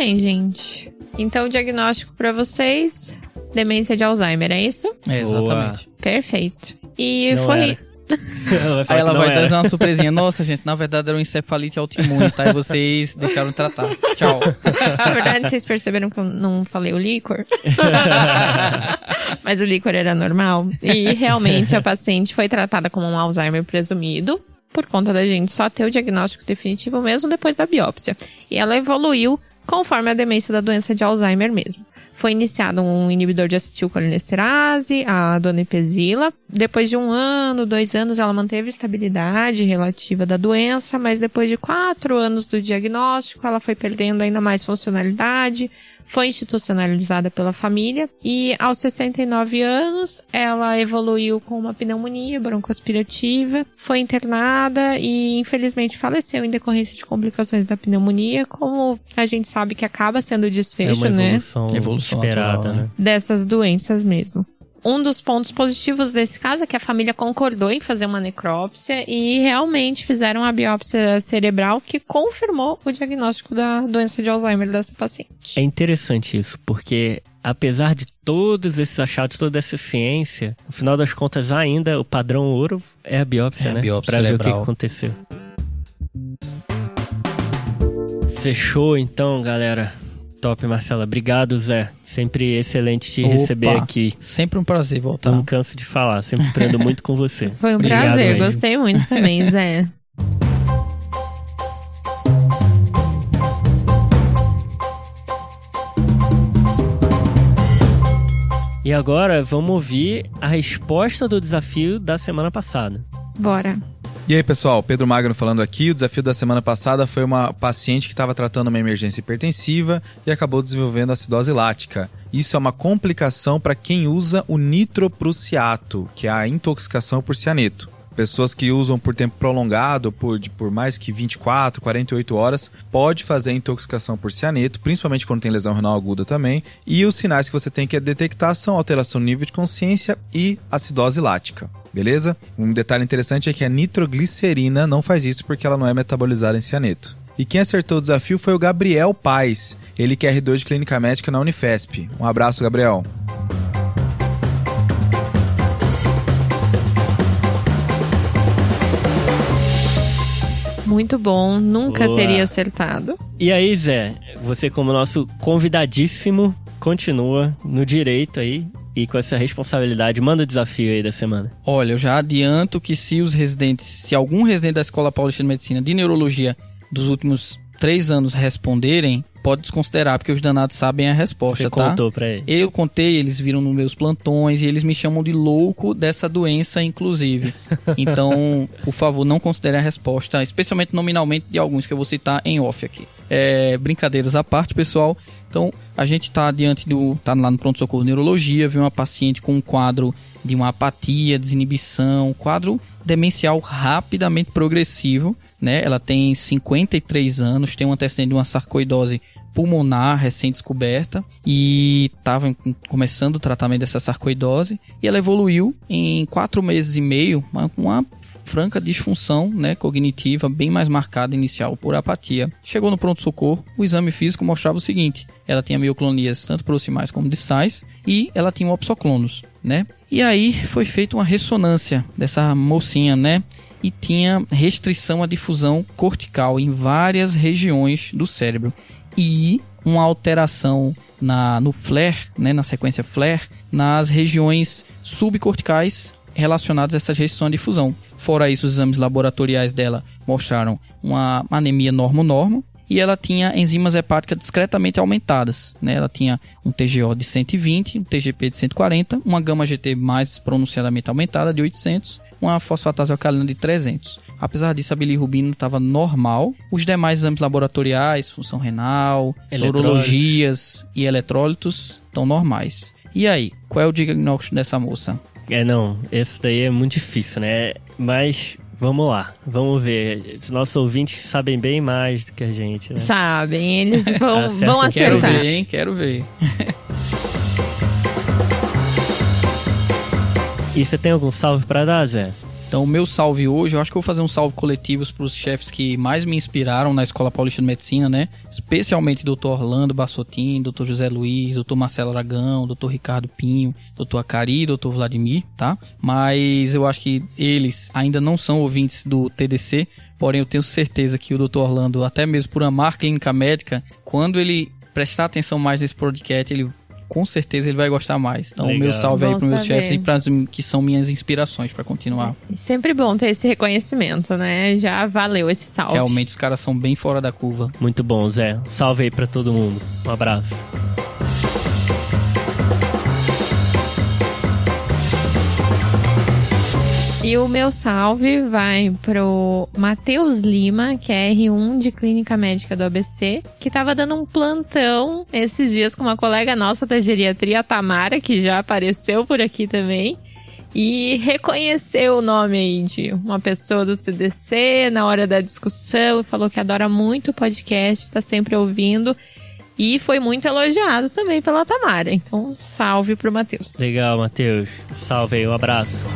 Bem, gente. Então, o diagnóstico para vocês, demência de Alzheimer, é isso? É, exatamente. Boa. Perfeito. E Não foi... Era. (laughs) ela Aí ela vai dar uma surpresinha. Nossa, gente, na verdade era um encefalite autoimune, tá? E vocês deixaram tratar. Tchau. (laughs) Na verdade, vocês perceberam que eu não falei o líquor? (laughs) Mas o líquor era normal. E realmente a paciente foi tratada como um Alzheimer presumido por conta da gente só ter o diagnóstico definitivo mesmo depois da biópsia. E ela evoluiu conforme a demência da doença de Alzheimer mesmo. Foi iniciado um inibidor de acetilcolinesterase, a donepezila. Depois de um ano, dois anos, ela manteve estabilidade relativa da doença, mas depois de quatro anos do diagnóstico, ela foi perdendo ainda mais funcionalidade, foi institucionalizada pela família e aos 69 anos ela evoluiu com uma pneumonia broncoaspirativa, foi internada e infelizmente faleceu em decorrência de complicações da pneumonia, como a gente sabe que acaba sendo desfecho, é uma evolução né? Evolução esperada, né? Dessas doenças mesmo um dos pontos positivos desse caso é que a família concordou em fazer uma necrópsia e realmente fizeram a biópsia cerebral que confirmou o diagnóstico da doença de Alzheimer dessa paciente. É interessante isso, porque apesar de todos esses achados, toda essa ciência, no final das contas ainda o padrão ouro é a biópsia, é né? A biópsia pra cerebral. ver o que aconteceu. Fechou então, galera. Top, Marcela. Obrigado, Zé. Sempre excelente te Opa, receber aqui. Sempre um prazer voltar. Não canso de falar, sempre aprendo (laughs) muito com você. Foi um Obrigado prazer, mesmo. gostei muito também, (laughs) Zé. E agora vamos ouvir a resposta do desafio da semana passada. Bora. E aí, pessoal, Pedro Magno falando aqui. O desafio da semana passada foi uma paciente que estava tratando uma emergência hipertensiva e acabou desenvolvendo acidose lática. Isso é uma complicação para quem usa o nitroprussiato, que é a intoxicação por cianeto. Pessoas que usam por tempo prolongado, por, de, por mais que 24, 48 horas, pode fazer intoxicação por cianeto, principalmente quando tem lesão renal aguda também. E os sinais que você tem que detectar são alteração no nível de consciência e acidose lática. Beleza? Um detalhe interessante é que a nitroglicerina não faz isso porque ela não é metabolizada em cianeto. E quem acertou o desafio foi o Gabriel Paz, ele que é R2 de Clínica Médica na Unifesp. Um abraço, Gabriel. Muito bom, nunca Boa. teria acertado. E aí, Zé, você como nosso convidadíssimo, continua no direito aí e com essa responsabilidade. Manda o desafio aí da semana. Olha, eu já adianto que se os residentes, se algum residente da Escola Paulista de Medicina de Neurologia dos últimos três anos responderem, pode desconsiderar, porque os danados sabem a resposta, Você tá? contou pra ele. Eu contei, eles viram nos meus plantões e eles me chamam de louco dessa doença, inclusive. (laughs) Então, por favor, não considere a resposta, especialmente nominalmente de alguns que eu vou citar em off aqui. É, brincadeiras à parte, pessoal. Então, a gente está diante do. tá lá no pronto-socorro neurologia, viu uma paciente com um quadro de uma apatia, desinibição, quadro demencial rapidamente progressivo, né? Ela tem 53 anos, tem um antecedente de uma sarcoidose pulmonar recém-descoberta e estava começando o tratamento dessa sarcoidose e ela evoluiu em quatro meses e meio, uma franca disfunção né, cognitiva bem mais marcada inicial por apatia. Chegou no pronto-socorro, o exame físico mostrava o seguinte: ela tinha mioclonias tanto proximais como distais e ela tinha opsoclonos, né? E aí foi feita uma ressonância dessa mocinha, né? E tinha restrição à difusão cortical em várias regiões do cérebro e uma alteração na, no flare, né, na sequência flare, nas regiões subcorticais relacionadas a essa restrição à difusão. Fora isso, os exames laboratoriais dela mostraram uma anemia normo-normo e ela tinha enzimas hepáticas discretamente aumentadas. Né? Ela tinha um TGO de 120, um TGP de 140, uma gama GT mais pronunciadamente aumentada de 800, uma fosfatase alcalina de 300. Apesar disso, a bilirrubina estava normal. Os demais exames laboratoriais, função renal, sorologias e eletrólitos estão normais. E aí, qual é o diagnóstico dessa moça? É, não, esse daí é muito difícil, né? Mas Vamos lá, vamos ver. Os nossos ouvintes sabem bem mais do que a gente, né? Sabem, eles (laughs) vão, vão acertar. Quero ver, hein? Quero ver. e você tem algum salve para dar, Zé? Então, o meu salve hoje, eu acho que eu vou fazer um salve coletivo para os chefes que mais me inspiraram na Escola Paulista de Medicina, né? Especialmente Dr. Orlando Bassotin, Dr. José Luiz, Dr. Marcelo Aragão, Dr. Ricardo Pinho, Dr. Acari, Dr. Vladimir, tá? Mas eu acho que eles ainda não são ouvintes do TDC, porém eu tenho certeza que o Dr. Orlando, até mesmo por amar clínica médica, quando ele prestar atenção mais nesse podcast, ele com certeza ele vai gostar mais. Então, o meu salve bom aí para meus chefes e para que são minhas inspirações para continuar. É sempre bom ter esse reconhecimento, né? Já valeu esse salve. Realmente os caras são bem fora da curva. Muito bom, Zé. Salve aí para todo mundo. Um abraço. E o meu salve vai pro Matheus Lima, que é R1 de Clínica Médica do ABC, que estava dando um plantão esses dias com uma colega nossa da geriatria, Tamara, que já apareceu por aqui também. E reconheceu o nome aí de uma pessoa do TDC na hora da discussão, falou que adora muito o podcast, está sempre ouvindo. E foi muito elogiado também pela Tamara. Então, salve pro Matheus. Legal, Matheus. Salve aí, um abraço.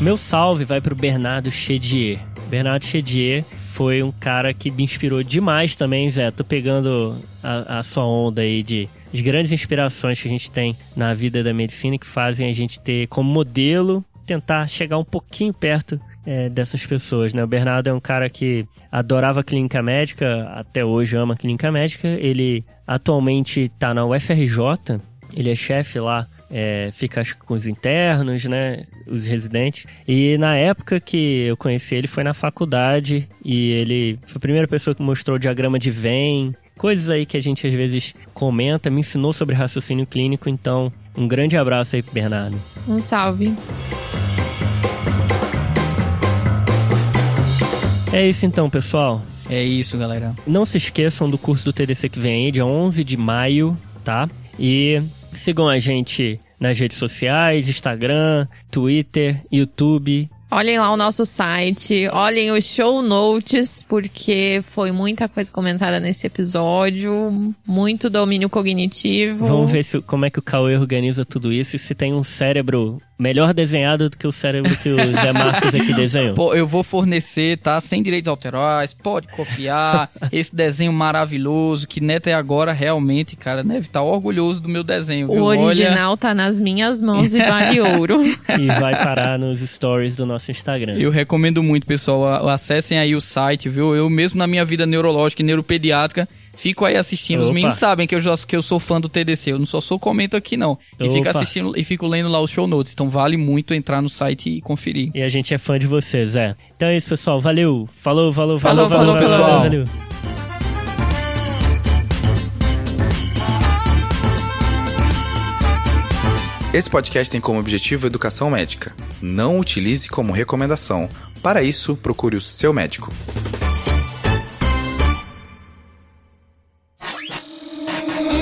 Meu salve vai pro Bernardo Chedier. Bernardo Chedier foi um cara que me inspirou demais também, Zé. Tô pegando a, a sua onda aí de as grandes inspirações que a gente tem na vida da medicina que fazem a gente ter como modelo tentar chegar um pouquinho perto é, dessas pessoas, né? O Bernardo é um cara que adorava clínica médica, até hoje ama clínica médica. Ele atualmente está na UFRJ, ele é chefe lá é, fica com os internos, né? Os residentes. E na época que eu conheci ele foi na faculdade e ele foi a primeira pessoa que mostrou o diagrama de Venn, coisas aí que a gente às vezes comenta, me ensinou sobre raciocínio clínico, então um grande abraço aí pro Bernardo. Um salve. É isso então, pessoal. É isso, galera. Não se esqueçam do curso do TDC que vem aí, dia 11 de maio, tá? E Sigam a gente nas redes sociais, Instagram, Twitter, YouTube. Olhem lá o nosso site, olhem os show notes, porque foi muita coisa comentada nesse episódio, muito domínio cognitivo. Vamos ver se, como é que o Cauê organiza tudo isso e se tem um cérebro melhor desenhado do que o cérebro que o Zé Marcos aqui desenhou. Pô, eu vou fornecer, tá? Sem direitos autorais, pode copiar esse desenho maravilhoso que Neto é agora realmente, cara, deve estar tá orgulhoso do meu desenho. O original Olha... tá nas minhas mãos e vale (laughs) ouro. E vai parar nos stories do nosso Instagram. Eu recomendo muito, pessoal, acessem aí o site, viu? Eu mesmo na minha vida neurológica e neuropediátrica Fico aí assistindo. Opa. Os meninos sabem que eu, já, que eu sou fã do TDC. Eu não só sou comento aqui, não. E fico assistindo e fico lendo lá os show notes. Então vale muito entrar no site e conferir. E a gente é fã de vocês, é. Então é isso, pessoal. Valeu. Falou, falou, falou, falou, falou, falou pessoal. Valeu. Esse podcast tem como objetivo educação médica. Não utilize como recomendação. Para isso, procure o seu médico.